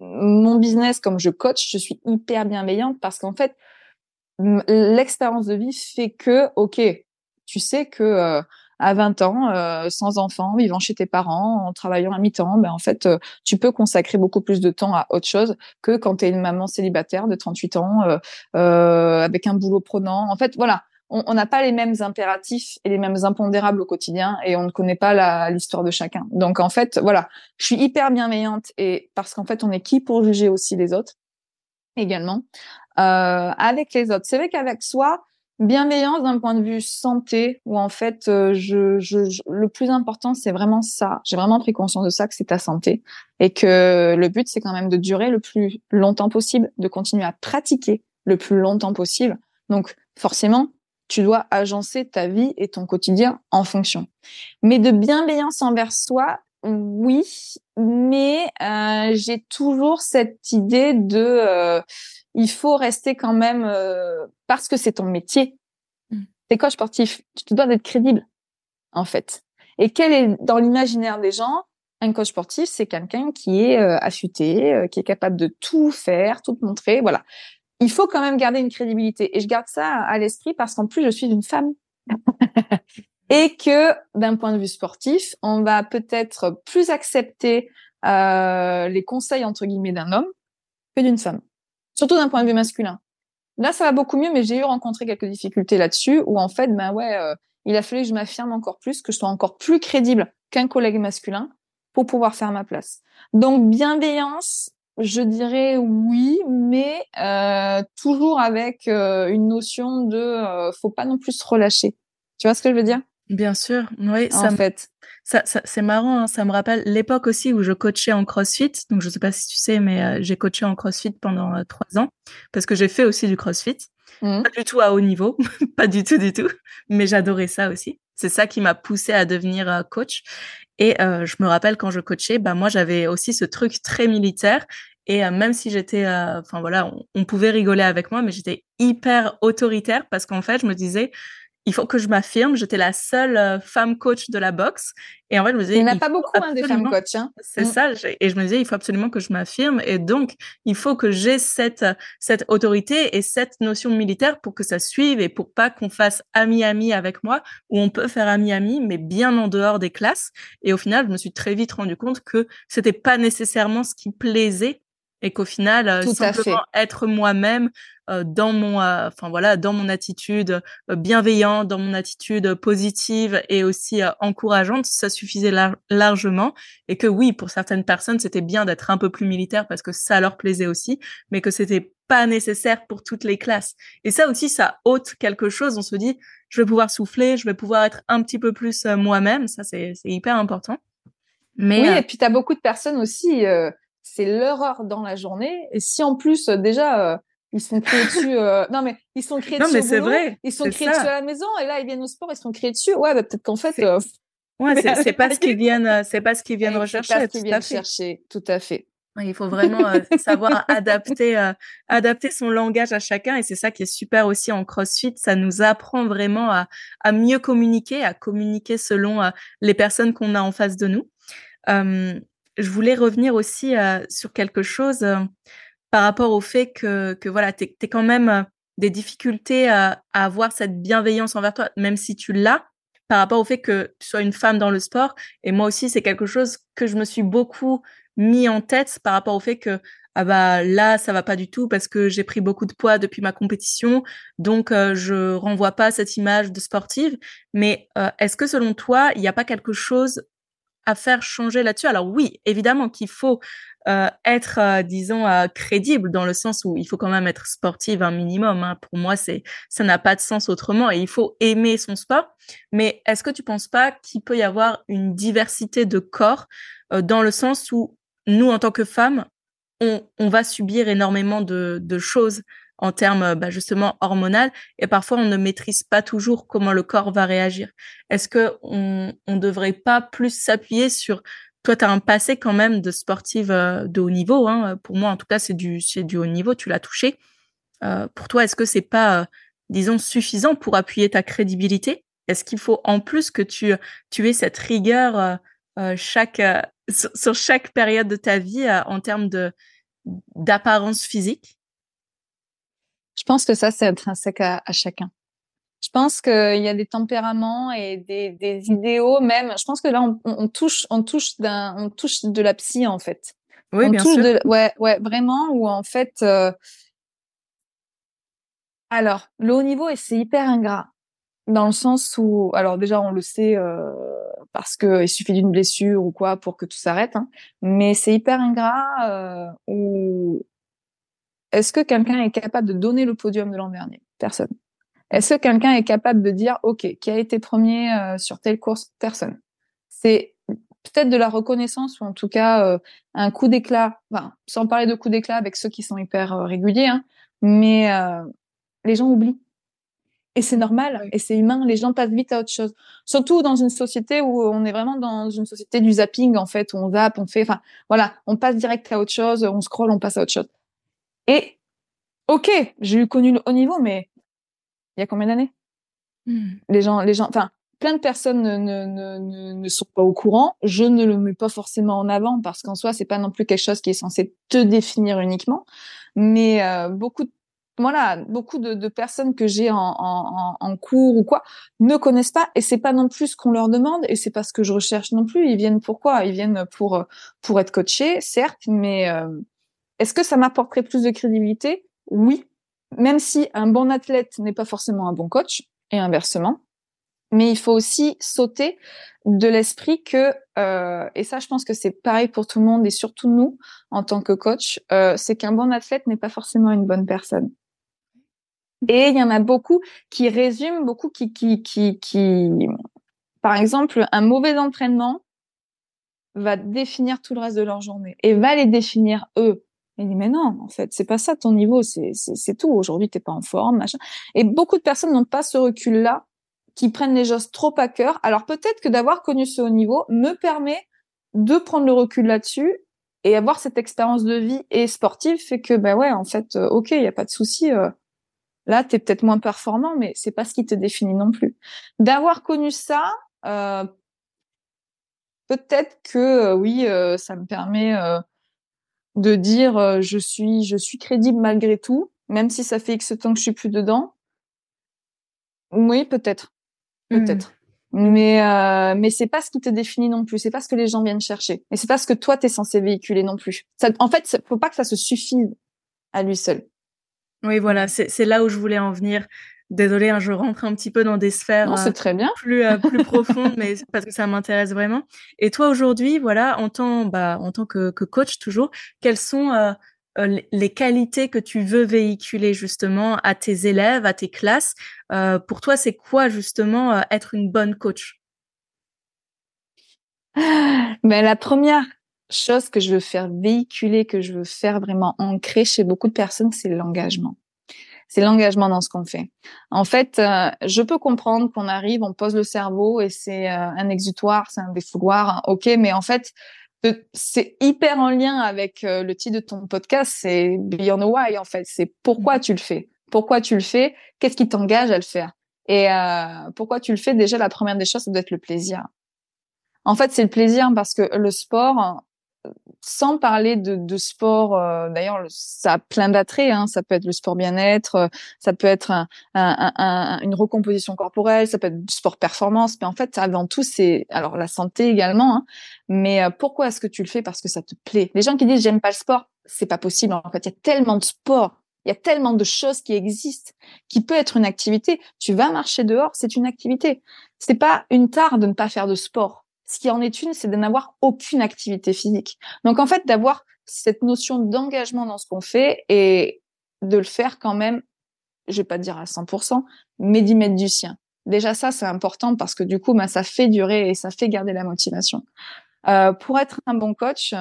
mon business, comme je coach, je suis hyper bienveillante parce qu'en fait, l'expérience de vie fait que, ok, tu sais que à 20 ans, euh, sans enfant, vivant chez tes parents, en travaillant à mi-temps, ben en fait, euh, tu peux consacrer beaucoup plus de temps à autre chose que quand tu es une maman célibataire de 38 ans euh, avec un boulot prenant. En fait, voilà, on n'a pas les mêmes impératifs et les mêmes impondérables au quotidien et on ne connaît pas l'histoire de chacun. Donc en fait, voilà, je suis hyper bienveillante et parce qu'en fait, on est qui pour juger aussi les autres également avec les autres. C'est vrai qu'avec soi, bienveillance d'un point de vue santé où en fait euh, je, je, le plus important c'est vraiment ça j'ai vraiment pris conscience de ça que c'est ta santé et que le but c'est quand même de durer le plus longtemps possible de continuer à pratiquer le plus longtemps possible donc forcément tu dois agencer ta vie et ton quotidien en fonction mais de bienveillance envers soi oui mais euh, j'ai toujours cette idée de euh, il faut rester quand même euh, parce que c'est ton métier. T'es coach sportif, tu te dois d'être crédible en fait. Et quel est dans l'imaginaire des gens un coach sportif, c'est quelqu'un qui est affûté, qui est capable de tout faire, tout montrer, voilà. Il faut quand même garder une crédibilité et je garde ça à l'esprit parce qu'en plus je suis une femme. et que d'un point de vue sportif, on va peut-être plus accepter euh, les conseils entre guillemets d'un homme que d'une femme surtout d'un point de vue masculin. Là, ça va beaucoup mieux, mais j'ai eu rencontré quelques difficultés là-dessus, où en fait, ben ouais, euh, il a fallu que je m'affirme encore plus, que je sois encore plus crédible qu'un collègue masculin pour pouvoir faire ma place. Donc, bienveillance, je dirais oui, mais euh, toujours avec euh, une notion de faut pas non plus se relâcher. Tu vois ce que je veux dire? Bien sûr, oui. En ça fait, ça, ça c'est marrant, hein, ça me rappelle l'époque aussi où je coachais en CrossFit. Donc je sais pas si tu sais, mais euh, j'ai coaché en CrossFit pendant euh, trois ans parce que j'ai fait aussi du CrossFit. Mmh. Pas du tout à haut niveau, pas du tout, du tout, mais j'adorais ça aussi. C'est ça qui m'a poussé à devenir euh, coach. Et je me rappelle quand je coachais, bah moi j'avais aussi ce truc très militaire. Et même si j'étais, enfin voilà, on, pouvait rigoler avec moi, mais j'étais hyper autoritaire parce qu'en fait, je me disais, il faut que je m'affirme. J'étais la seule euh, femme coach de la boxe. Et en fait, je me disais. Il n'y en a pas beaucoup hein, des femmes coach. Hein. C'est mm. ça. Et je me disais, il faut absolument que je m'affirme. Et donc, il faut que j'ai cette, cette autorité et cette notion militaire pour que ça suive et pour pas qu'on fasse ami-ami avec moi, où on peut faire ami-ami, mais bien en dehors des classes. Et au final, je me suis très vite rendu compte que c'était pas nécessairement ce qui plaisait et qu'au final euh, simplement être moi-même euh, dans mon euh, enfin voilà dans mon attitude bienveillante dans mon attitude positive et aussi encourageante ça suffisait largement. Et que oui pour certaines personnes c'était bien d'être un peu plus militaire parce que ça leur plaisait aussi mais que c'était pas nécessaire pour toutes les classes. Et ça aussi ça ôte quelque chose. On se dit je vais pouvoir souffler je vais pouvoir être un petit peu plus moi-même. Ça c'est hyper important. Mais oui et puis tu as beaucoup de personnes aussi c'est leur heure dans la journée. Et si en plus, euh, déjà, euh, ils sont créés dessus, euh, non mais ils sont créés non, dessus. mais c'est vrai. Ils sont créés dessus à la maison et là ils viennent au sport, ils sont créés dessus. Ouais, bah, peut-être qu'en fait. Ouais, c'est pas ce qu'ils viennent, c'est pas ce qu'ils viennent rechercher. Pas ce qu'ils viennent chercher, tout à fait. Il faut vraiment savoir adapter, adapter son langage à chacun et c'est ça qui est super aussi en CrossFit. Ça nous apprend vraiment à, à mieux communiquer, à communiquer selon les personnes qu'on a en face de nous. Euh, je voulais revenir aussi euh, sur quelque chose euh, par rapport au fait que, que voilà, tu as quand même euh, des difficultés à, avoir cette bienveillance envers toi, même si tu l'as, par rapport au fait que tu sois une femme dans le sport. Et moi aussi, c'est quelque chose que je me suis beaucoup mis en tête par rapport au fait que ah bah là ça va pas du tout parce que j'ai pris beaucoup de poids depuis ma compétition donc je renvoie pas cette image de sportive mais est-ce que selon toi il n'y a pas quelque chose à faire changer là-dessus. Alors oui, évidemment qu'il faut euh, être, euh, disons, euh, crédible dans le sens où il faut quand même être sportive un minimum. Hein. Pour moi, c'est ça n'a pas de sens autrement et il faut aimer son sport. Mais est-ce que tu penses pas qu'il peut y avoir une diversité de corps dans le sens où nous, en tant que femmes, on, va subir énormément de choses en termes euh, bah, justement hormonal et parfois on ne maîtrise pas toujours comment le corps va réagir. Est-ce que on ne devrait pas plus s'appuyer sur toi, tu as un passé quand même de sportive de haut niveau. Hein. Pour moi, en tout cas, c'est du, du haut niveau. Tu l'as touché. pour toi, est-ce que c'est pas, disons, suffisant pour appuyer ta crédibilité? Est-ce qu'il faut en plus que tu, tu aies cette rigueur chaque, sur, chaque période de ta vie en termes de d'apparence physique? Je pense que ça, c'est intrinsèque à, à chacun. Je pense qu'il y a des tempéraments et des, des, idéaux même. Je pense que là, on, on touche, on touche d'un, on touche de la psy en fait. Oui, on bien touche sûr. De, ouais, ouais, vraiment. Où en fait, euh... alors le haut niveau, et c'est hyper ingrat dans le sens où, alors déjà, on le sait euh, parce que il suffit d'une blessure ou quoi pour que tout s'arrête. Hein. Mais c'est hyper ingrat euh, où est-ce que quelqu'un est capable de donner le podium de l'an dernier? Personne. Est-ce que quelqu'un est capable de dire, OK, qui a été premier euh, sur telle course? Personne. C'est peut-être de la reconnaissance ou en tout cas euh, un coup d'éclat, enfin, sans parler de coup d'éclat avec ceux qui sont hyper euh, réguliers, hein, mais les gens oublient. Et c'est normal, oui. et c'est humain, les gens passent vite à autre chose. Surtout dans une société où on est vraiment dans une société du zapping, en fait, où on zappe, on fait, enfin, voilà, on passe direct à autre chose, on scrolle, on passe à autre chose. Et, ok, j'ai eu connu le haut niveau, mais il y a combien d'années? Mmh. Les gens, les gens, enfin, plein de personnes ne, ne, ne, ne, sont pas au courant. Je ne le mets pas forcément en avant parce qu'en soi, c'est pas non plus quelque chose qui est censé te définir uniquement. Mais euh, beaucoup de voilà, beaucoup de, de personnes que j'ai en, en, en, cours ou quoi ne connaissent pas et c'est pas non plus ce qu'on leur demande et c'est pas ce que je recherche non plus. Ils viennent pourquoi Ils viennent pour pour être coachés, certes, mais euh, est-ce que ça m'apporterait plus de crédibilité? Oui, même si un bon athlète n'est pas forcément un bon coach et inversement. Mais il faut aussi sauter de l'esprit que euh, et ça je pense que c'est pareil pour tout le monde et surtout nous en tant que coach, euh, c'est qu'un bon athlète n'est pas forcément une bonne personne. Et il y en a beaucoup qui résument, beaucoup qui, qui, qui, qui, par exemple, un mauvais entraînement va définir tout le reste de leur journée et va les définir eux. Et dit mais non, en fait, c'est pas ça ton niveau, c'est tout. Aujourd'hui, t'es pas en forme, machin. Et beaucoup de personnes n'ont pas ce recul-là, qui prennent les choses trop à cœur. Alors peut-être que d'avoir connu ce haut niveau me permet de prendre le recul là-dessus et avoir cette expérience de vie et sportive fait que ben ouais, en fait, euh, ok, il y a pas de souci. Euh, Là, tu es peut-être moins performant, mais c'est pas ce qui te définit non plus. D'avoir connu ça, euh, peut-être que euh, oui, ça me permet de dire je suis je suis crédible malgré tout, même si ça fait X temps que je suis plus dedans. Oui, peut-être, peut-être. Mmh. Mais mais c'est pas ce qui te définit non plus. C'est pas ce que les gens viennent chercher. Et c'est pas ce que toi t'es censé véhiculer non plus. Ça, en fait, faut pas que ça se suffise à lui seul. Oui, voilà, c'est là où je voulais en venir. Désolée, hein, je rentre un petit peu dans des sphères non, très bien. plus euh, plus profondes, mais parce que ça m'intéresse vraiment. Et toi aujourd'hui, voilà, en tant bah en tant que, que coach toujours, quelles sont euh, les qualités que tu veux véhiculer justement à tes élèves, à tes classes? Euh, Pour toi, c'est quoi justement être une bonne coach? Ben la première chose que je veux faire véhiculer, que je veux faire vraiment ancrer chez beaucoup de personnes, c'est l'engagement. C'est l'engagement dans ce qu'on fait. En fait, euh, je peux comprendre qu'on arrive, on pose le cerveau et c'est euh, un exutoire, c'est un défouloir, hein, ok, mais en fait, c'est hyper en lien avec euh, le titre de ton podcast, c'est Beyond the Why, en fait. C'est pourquoi tu le fais. Pourquoi tu le fais? Qu'est-ce qui t'engage à le faire? Et pourquoi tu le fais? Déjà, la première des choses, ça doit être le plaisir. En fait, c'est le plaisir parce que le sport, sans parler de, de sport, euh, d'ailleurs, ça a plein d'attraits. Hein, ça peut être le sport bien-être, euh, ça peut être un, un, un, une recomposition corporelle, ça peut être du sport performance. Mais en fait, avant tout, c'est alors la santé également. Hein, mais euh, pourquoi est-ce que tu le fais? Parce que ça te plaît. Les gens qui disent j'aime pas le sport, c'est pas possible. En fait, il y a tellement de sport. Il y a tellement de choses qui existent, qui peut être une activité. Tu vas marcher dehors, c'est une activité. C'est pas une tare de ne pas faire de sport ce qui en est une, c'est de n'avoir aucune activité physique. Donc en fait, d'avoir cette notion d'engagement dans ce qu'on fait et de le faire quand même, je vais pas dire à 100%, mais d'y mettre du sien. Déjà ça, c'est important parce que du coup, bah, ça fait durer et ça fait garder la motivation. Euh, pour être un bon coach,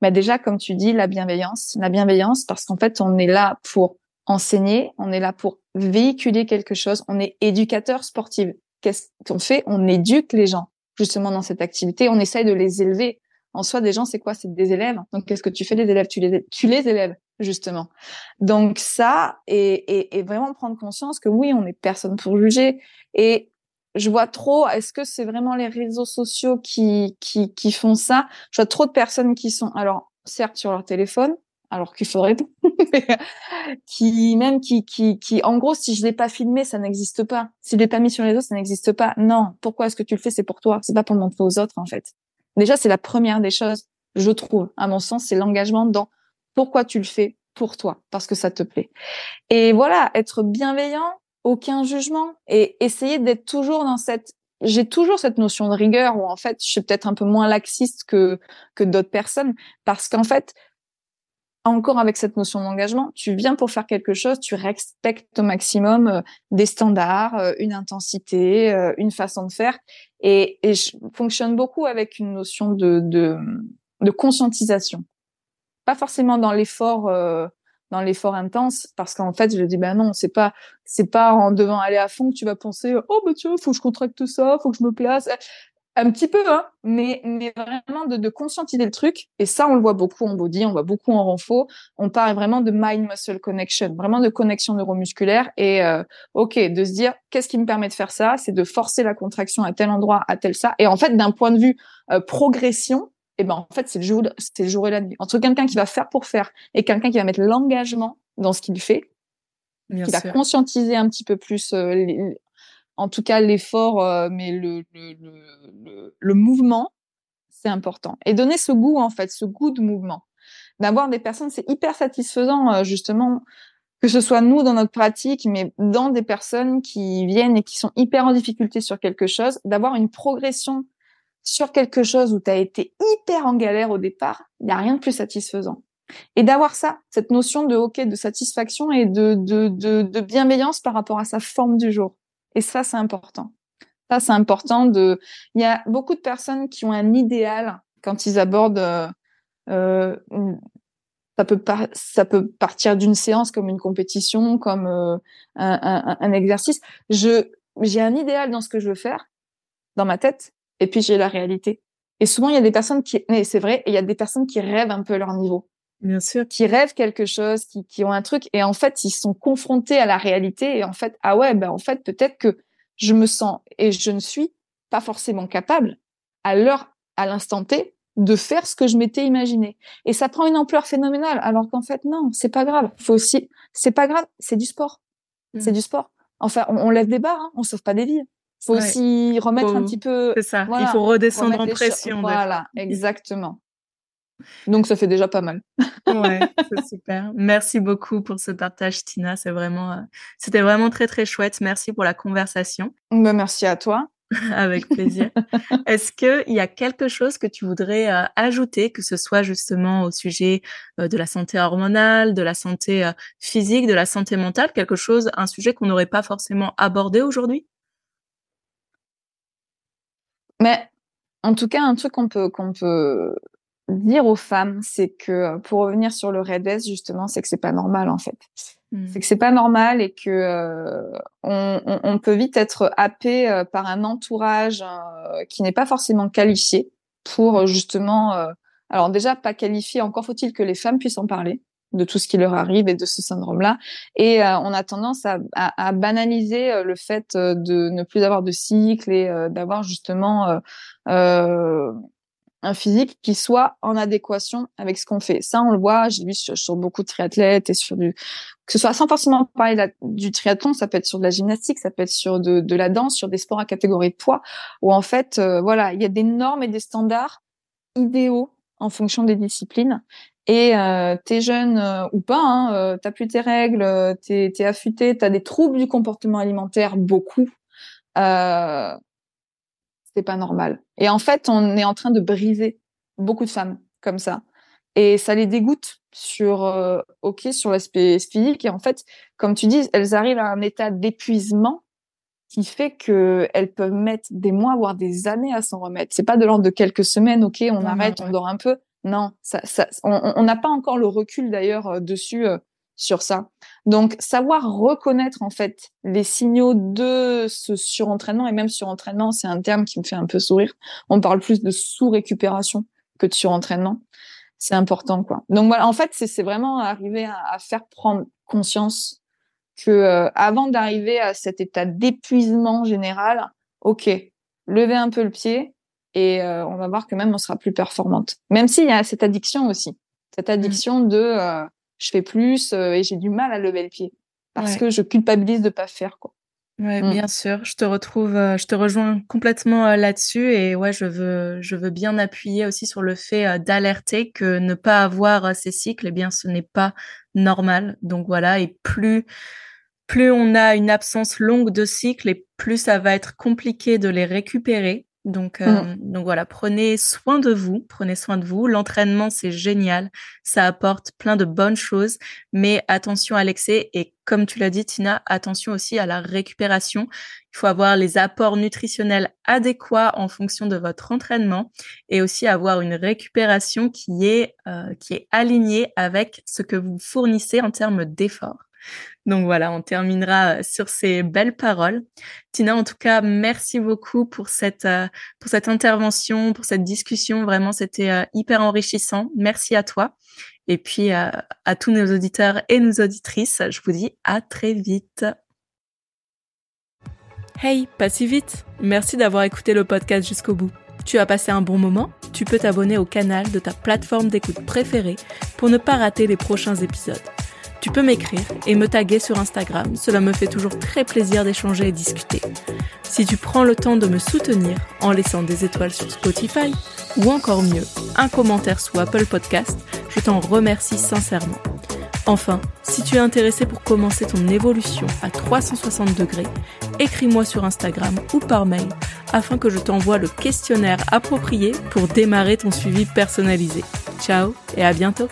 bah déjà, comme tu dis, la bienveillance. La bienveillance parce qu'en fait, on est là pour enseigner, on est là pour véhiculer quelque chose, on est éducateur sportif. Qu'est-ce qu'on fait? On éduque les gens justement dans cette activité. On essaye de les élever. en soi, des gens, c'est quoi? C'est des élèves. Donc, qu'est-ce que tu fais des élèves? Tu les, tu les élèves, justement. Donc, ça, et, et, vraiment prendre conscience que oui, on n'est personne pour juger. Et je vois trop, est-ce que c'est vraiment les réseaux sociaux qui, qui, qui font ça? Je vois trop de personnes qui sont, alors, certes, sur leur téléphone, alors qu'il faudrait qui même qui qui qui en gros si je l'ai pas filmé ça n'existe pas. Si je l'ai pas mis sur les autres ça n'existe pas. Non. Pourquoi est-ce que tu le fais? C'est pour toi. C'est pas pour montrer aux autres en fait. Déjà c'est la première des choses je trouve à mon sens c'est l'engagement dans pourquoi tu le fais pour toi parce que ça te plaît. Et voilà être bienveillant aucun jugement et essayer d'être toujours dans cette j'ai toujours cette notion de rigueur où en fait je suis peut-être un peu moins laxiste que que d'autres personnes parce qu'en fait encore avec cette notion d'engagement, tu viens pour faire quelque chose, tu respectes au maximum euh, des standards, euh, une intensité, euh, une façon de faire, et, je fonctionne beaucoup avec une notion de, de, de conscientisation. Pas forcément dans l'effort, dans l'effort intense, parce qu'en fait, je dis ben non, c'est pas, c'est pas en devant aller à fond que tu vas penser, oh bah tiens, faut que je contracte ça, faut que je me place. Un petit peu, hein, mais, mais vraiment de, de conscientiser le truc. Et ça, on le voit beaucoup en body, on voit beaucoup en renfo. On parle vraiment de mind-muscle connection, vraiment de connexion neuromusculaire. Et euh, ok, de se dire, qu'est-ce qui me permet de faire ça? C'est de forcer la contraction à tel endroit, à tel ça. Et en fait, d'un point de vue euh, progression, eh ben en fait, c'est le jour, c'est le jour et la nuit. Entre quelqu'un qui va faire pour faire et quelqu'un qui va mettre l'engagement dans ce qu'il fait, qui va conscientiser un petit peu plus euh, en tout cas l'effort, euh, mais le, le, le, le mouvement, c'est important. Et donner ce goût, en fait, ce goût de mouvement. D'avoir des personnes, c'est hyper satisfaisant, euh, justement, que ce soit nous dans notre pratique, mais dans des personnes qui viennent et qui sont hyper en difficulté sur quelque chose, d'avoir une progression sur quelque chose où tu as été hyper en galère au départ, il n'y a rien de plus satisfaisant. Et d'avoir ça, cette notion de ok, de satisfaction et de, de, de, de bienveillance par rapport à sa forme du jour. Et ça, c'est important. Ça, c'est important de. Il y a beaucoup de personnes qui ont un idéal quand ils abordent. Euh, euh ça peut ça peut partir d'une séance comme une compétition, comme euh, un, exercice. Je, j'ai un idéal dans ce que je veux faire, dans ma tête, et puis j'ai la réalité. Et souvent, il y a des personnes qui, c'est vrai, il y a des personnes qui rêvent un peu leur niveau. Bien sûr. Qui rêvent quelque chose, qui, qui ont un truc, et en fait, ils sont confrontés à la réalité, et en fait, ah ouais, ben en fait, peut-être que je me sens et je ne suis pas forcément capable à l'heure, à l'instant T, de faire ce que je m'étais imaginé. Et ça prend une ampleur phénoménale, alors qu'en fait, non, c'est pas grave. Faut aussi, c'est pas grave, c'est du sport. C'est mmh. du sport. Enfin, on, lève des barres, hein, on sauve pas des vies. Faut aussi remettre un petit peu. C'est ça. Il faut redescendre en pression. Voilà, exactement. Donc ça fait déjà pas mal. ouais, c'est super. Merci beaucoup pour ce partage, Tina. C'est vraiment, euh, c'était vraiment très très chouette. Merci pour la conversation. Bah, merci à toi. Avec plaisir. Est-ce qu'il y a quelque chose que tu voudrais euh, ajouter, que ce soit justement au sujet euh, de la santé hormonale, de la santé physique, de la santé mentale, quelque chose, un sujet qu'on n'aurait pas forcément abordé aujourd'hui? Mais en tout cas, un truc qu'on peut qu'on peut dire aux femmes, c'est que euh, pour revenir sur le REDES justement, c'est que c'est pas normal en fait. Mmh. C'est que c'est pas normal et que euh, on, on, peut vite être happé euh, par un entourage qui n'est pas forcément qualifié pour justement. alors déjà pas qualifié. Encore faut-il que les femmes puissent en parler de tout ce qui leur arrive et de ce syndrome-là. Et on a tendance à, à, à, banaliser le fait de ne plus avoir de cycle et d'avoir justement un physique qui soit en adéquation avec ce qu'on fait. Ça, on le voit, j'ai vu sur, beaucoup de triathlètes et sur du, que ce soit sans forcément parler du triathlon, ça peut être sur de la gymnastique, ça peut être sur de, la danse, sur des sports à catégorie de poids, où en fait, euh, voilà, il y a des normes et des standards idéaux en fonction des disciplines. Et euh, t'es jeune euh, ou pas, hein, t'as plus tes règles, t'es es affûté, t'as des troubles du comportement alimentaire, beaucoup. C'est pas normal. Et en fait, on est en train de briser beaucoup de femmes comme ça. Et ça les dégoûte sur, euh, ok, sur l'aspect physique. Et en fait, comme tu dis, elles arrivent à un état d'épuisement qui fait que elles peuvent mettre des mois, voire des années à s'en remettre. C'est pas de l'ordre de quelques semaines, ok, on arrête, on dort un peu. Non, ça, ça, on n'a pas encore le recul d'ailleurs euh, dessus. Sur ça. Donc, savoir reconnaître en fait les signaux de ce surentraînement et même surentraînement, c'est un terme qui me fait un peu sourire. On parle plus de sous-récupération que de surentraînement. C'est important, quoi. Donc voilà, en fait, c'est vraiment arriver à, faire prendre conscience que euh, avant d'arriver à cet état d'épuisement général, ok, levez un peu le pied et euh, on va voir que même on sera plus performante. Même s'il y a cette addiction aussi, cette mmh. addiction de euh, je fais plus et j'ai du mal à lever le pied parce que je culpabilise de pas faire quoi. Ouais, mmh. bien sûr. Je te retrouve, euh, je te rejoins complètement euh, là-dessus et ouais, je veux, je veux bien appuyer aussi sur le fait euh, d'alerter que ne pas avoir ces cycles, eh bien, ce n'est pas normal. Donc voilà, et plus, plus on a une absence longue de cycles et plus ça va être compliqué de les récupérer. Donc, mmh. euh, donc voilà, prenez soin de vous, prenez soin de vous. L'entraînement, c'est génial, ça apporte plein de bonnes choses, mais attention à l'excès et comme tu l'as dit, Tina, attention aussi à la récupération. Il faut avoir les apports nutritionnels adéquats en fonction de votre entraînement et aussi avoir une récupération qui est euh, qui est alignée avec ce que vous fournissez en termes d'efforts. Donc voilà, on terminera euh, sur ces belles paroles. Tina, en tout cas, merci beaucoup pour cette euh, pour cette intervention, pour cette discussion. Vraiment, c'était euh, hyper enrichissant. Merci à toi. Et puis à tous nos auditeurs et nos auditrices, je vous dis à très vite. Hey, pas si vite. Merci d'avoir écouté le podcast jusqu'au bout. Tu as passé un bon moment? Tu peux t'abonner au canal de ta plateforme d'écoute préférée pour ne pas rater les prochains épisodes. Tu peux m'écrire et me taguer sur Instagram, cela me fait toujours très plaisir d'échanger et discuter. Si tu prends le temps de me soutenir en laissant des étoiles sur Spotify, ou encore mieux, un commentaire sous Apple Podcast, je t'en remercie sincèrement. Enfin, si tu es intéressé pour commencer ton évolution à 360 degrés, écris-moi sur Instagram ou par mail afin que je t'envoie le questionnaire approprié pour démarrer ton suivi personnalisé. Ciao et à bientôt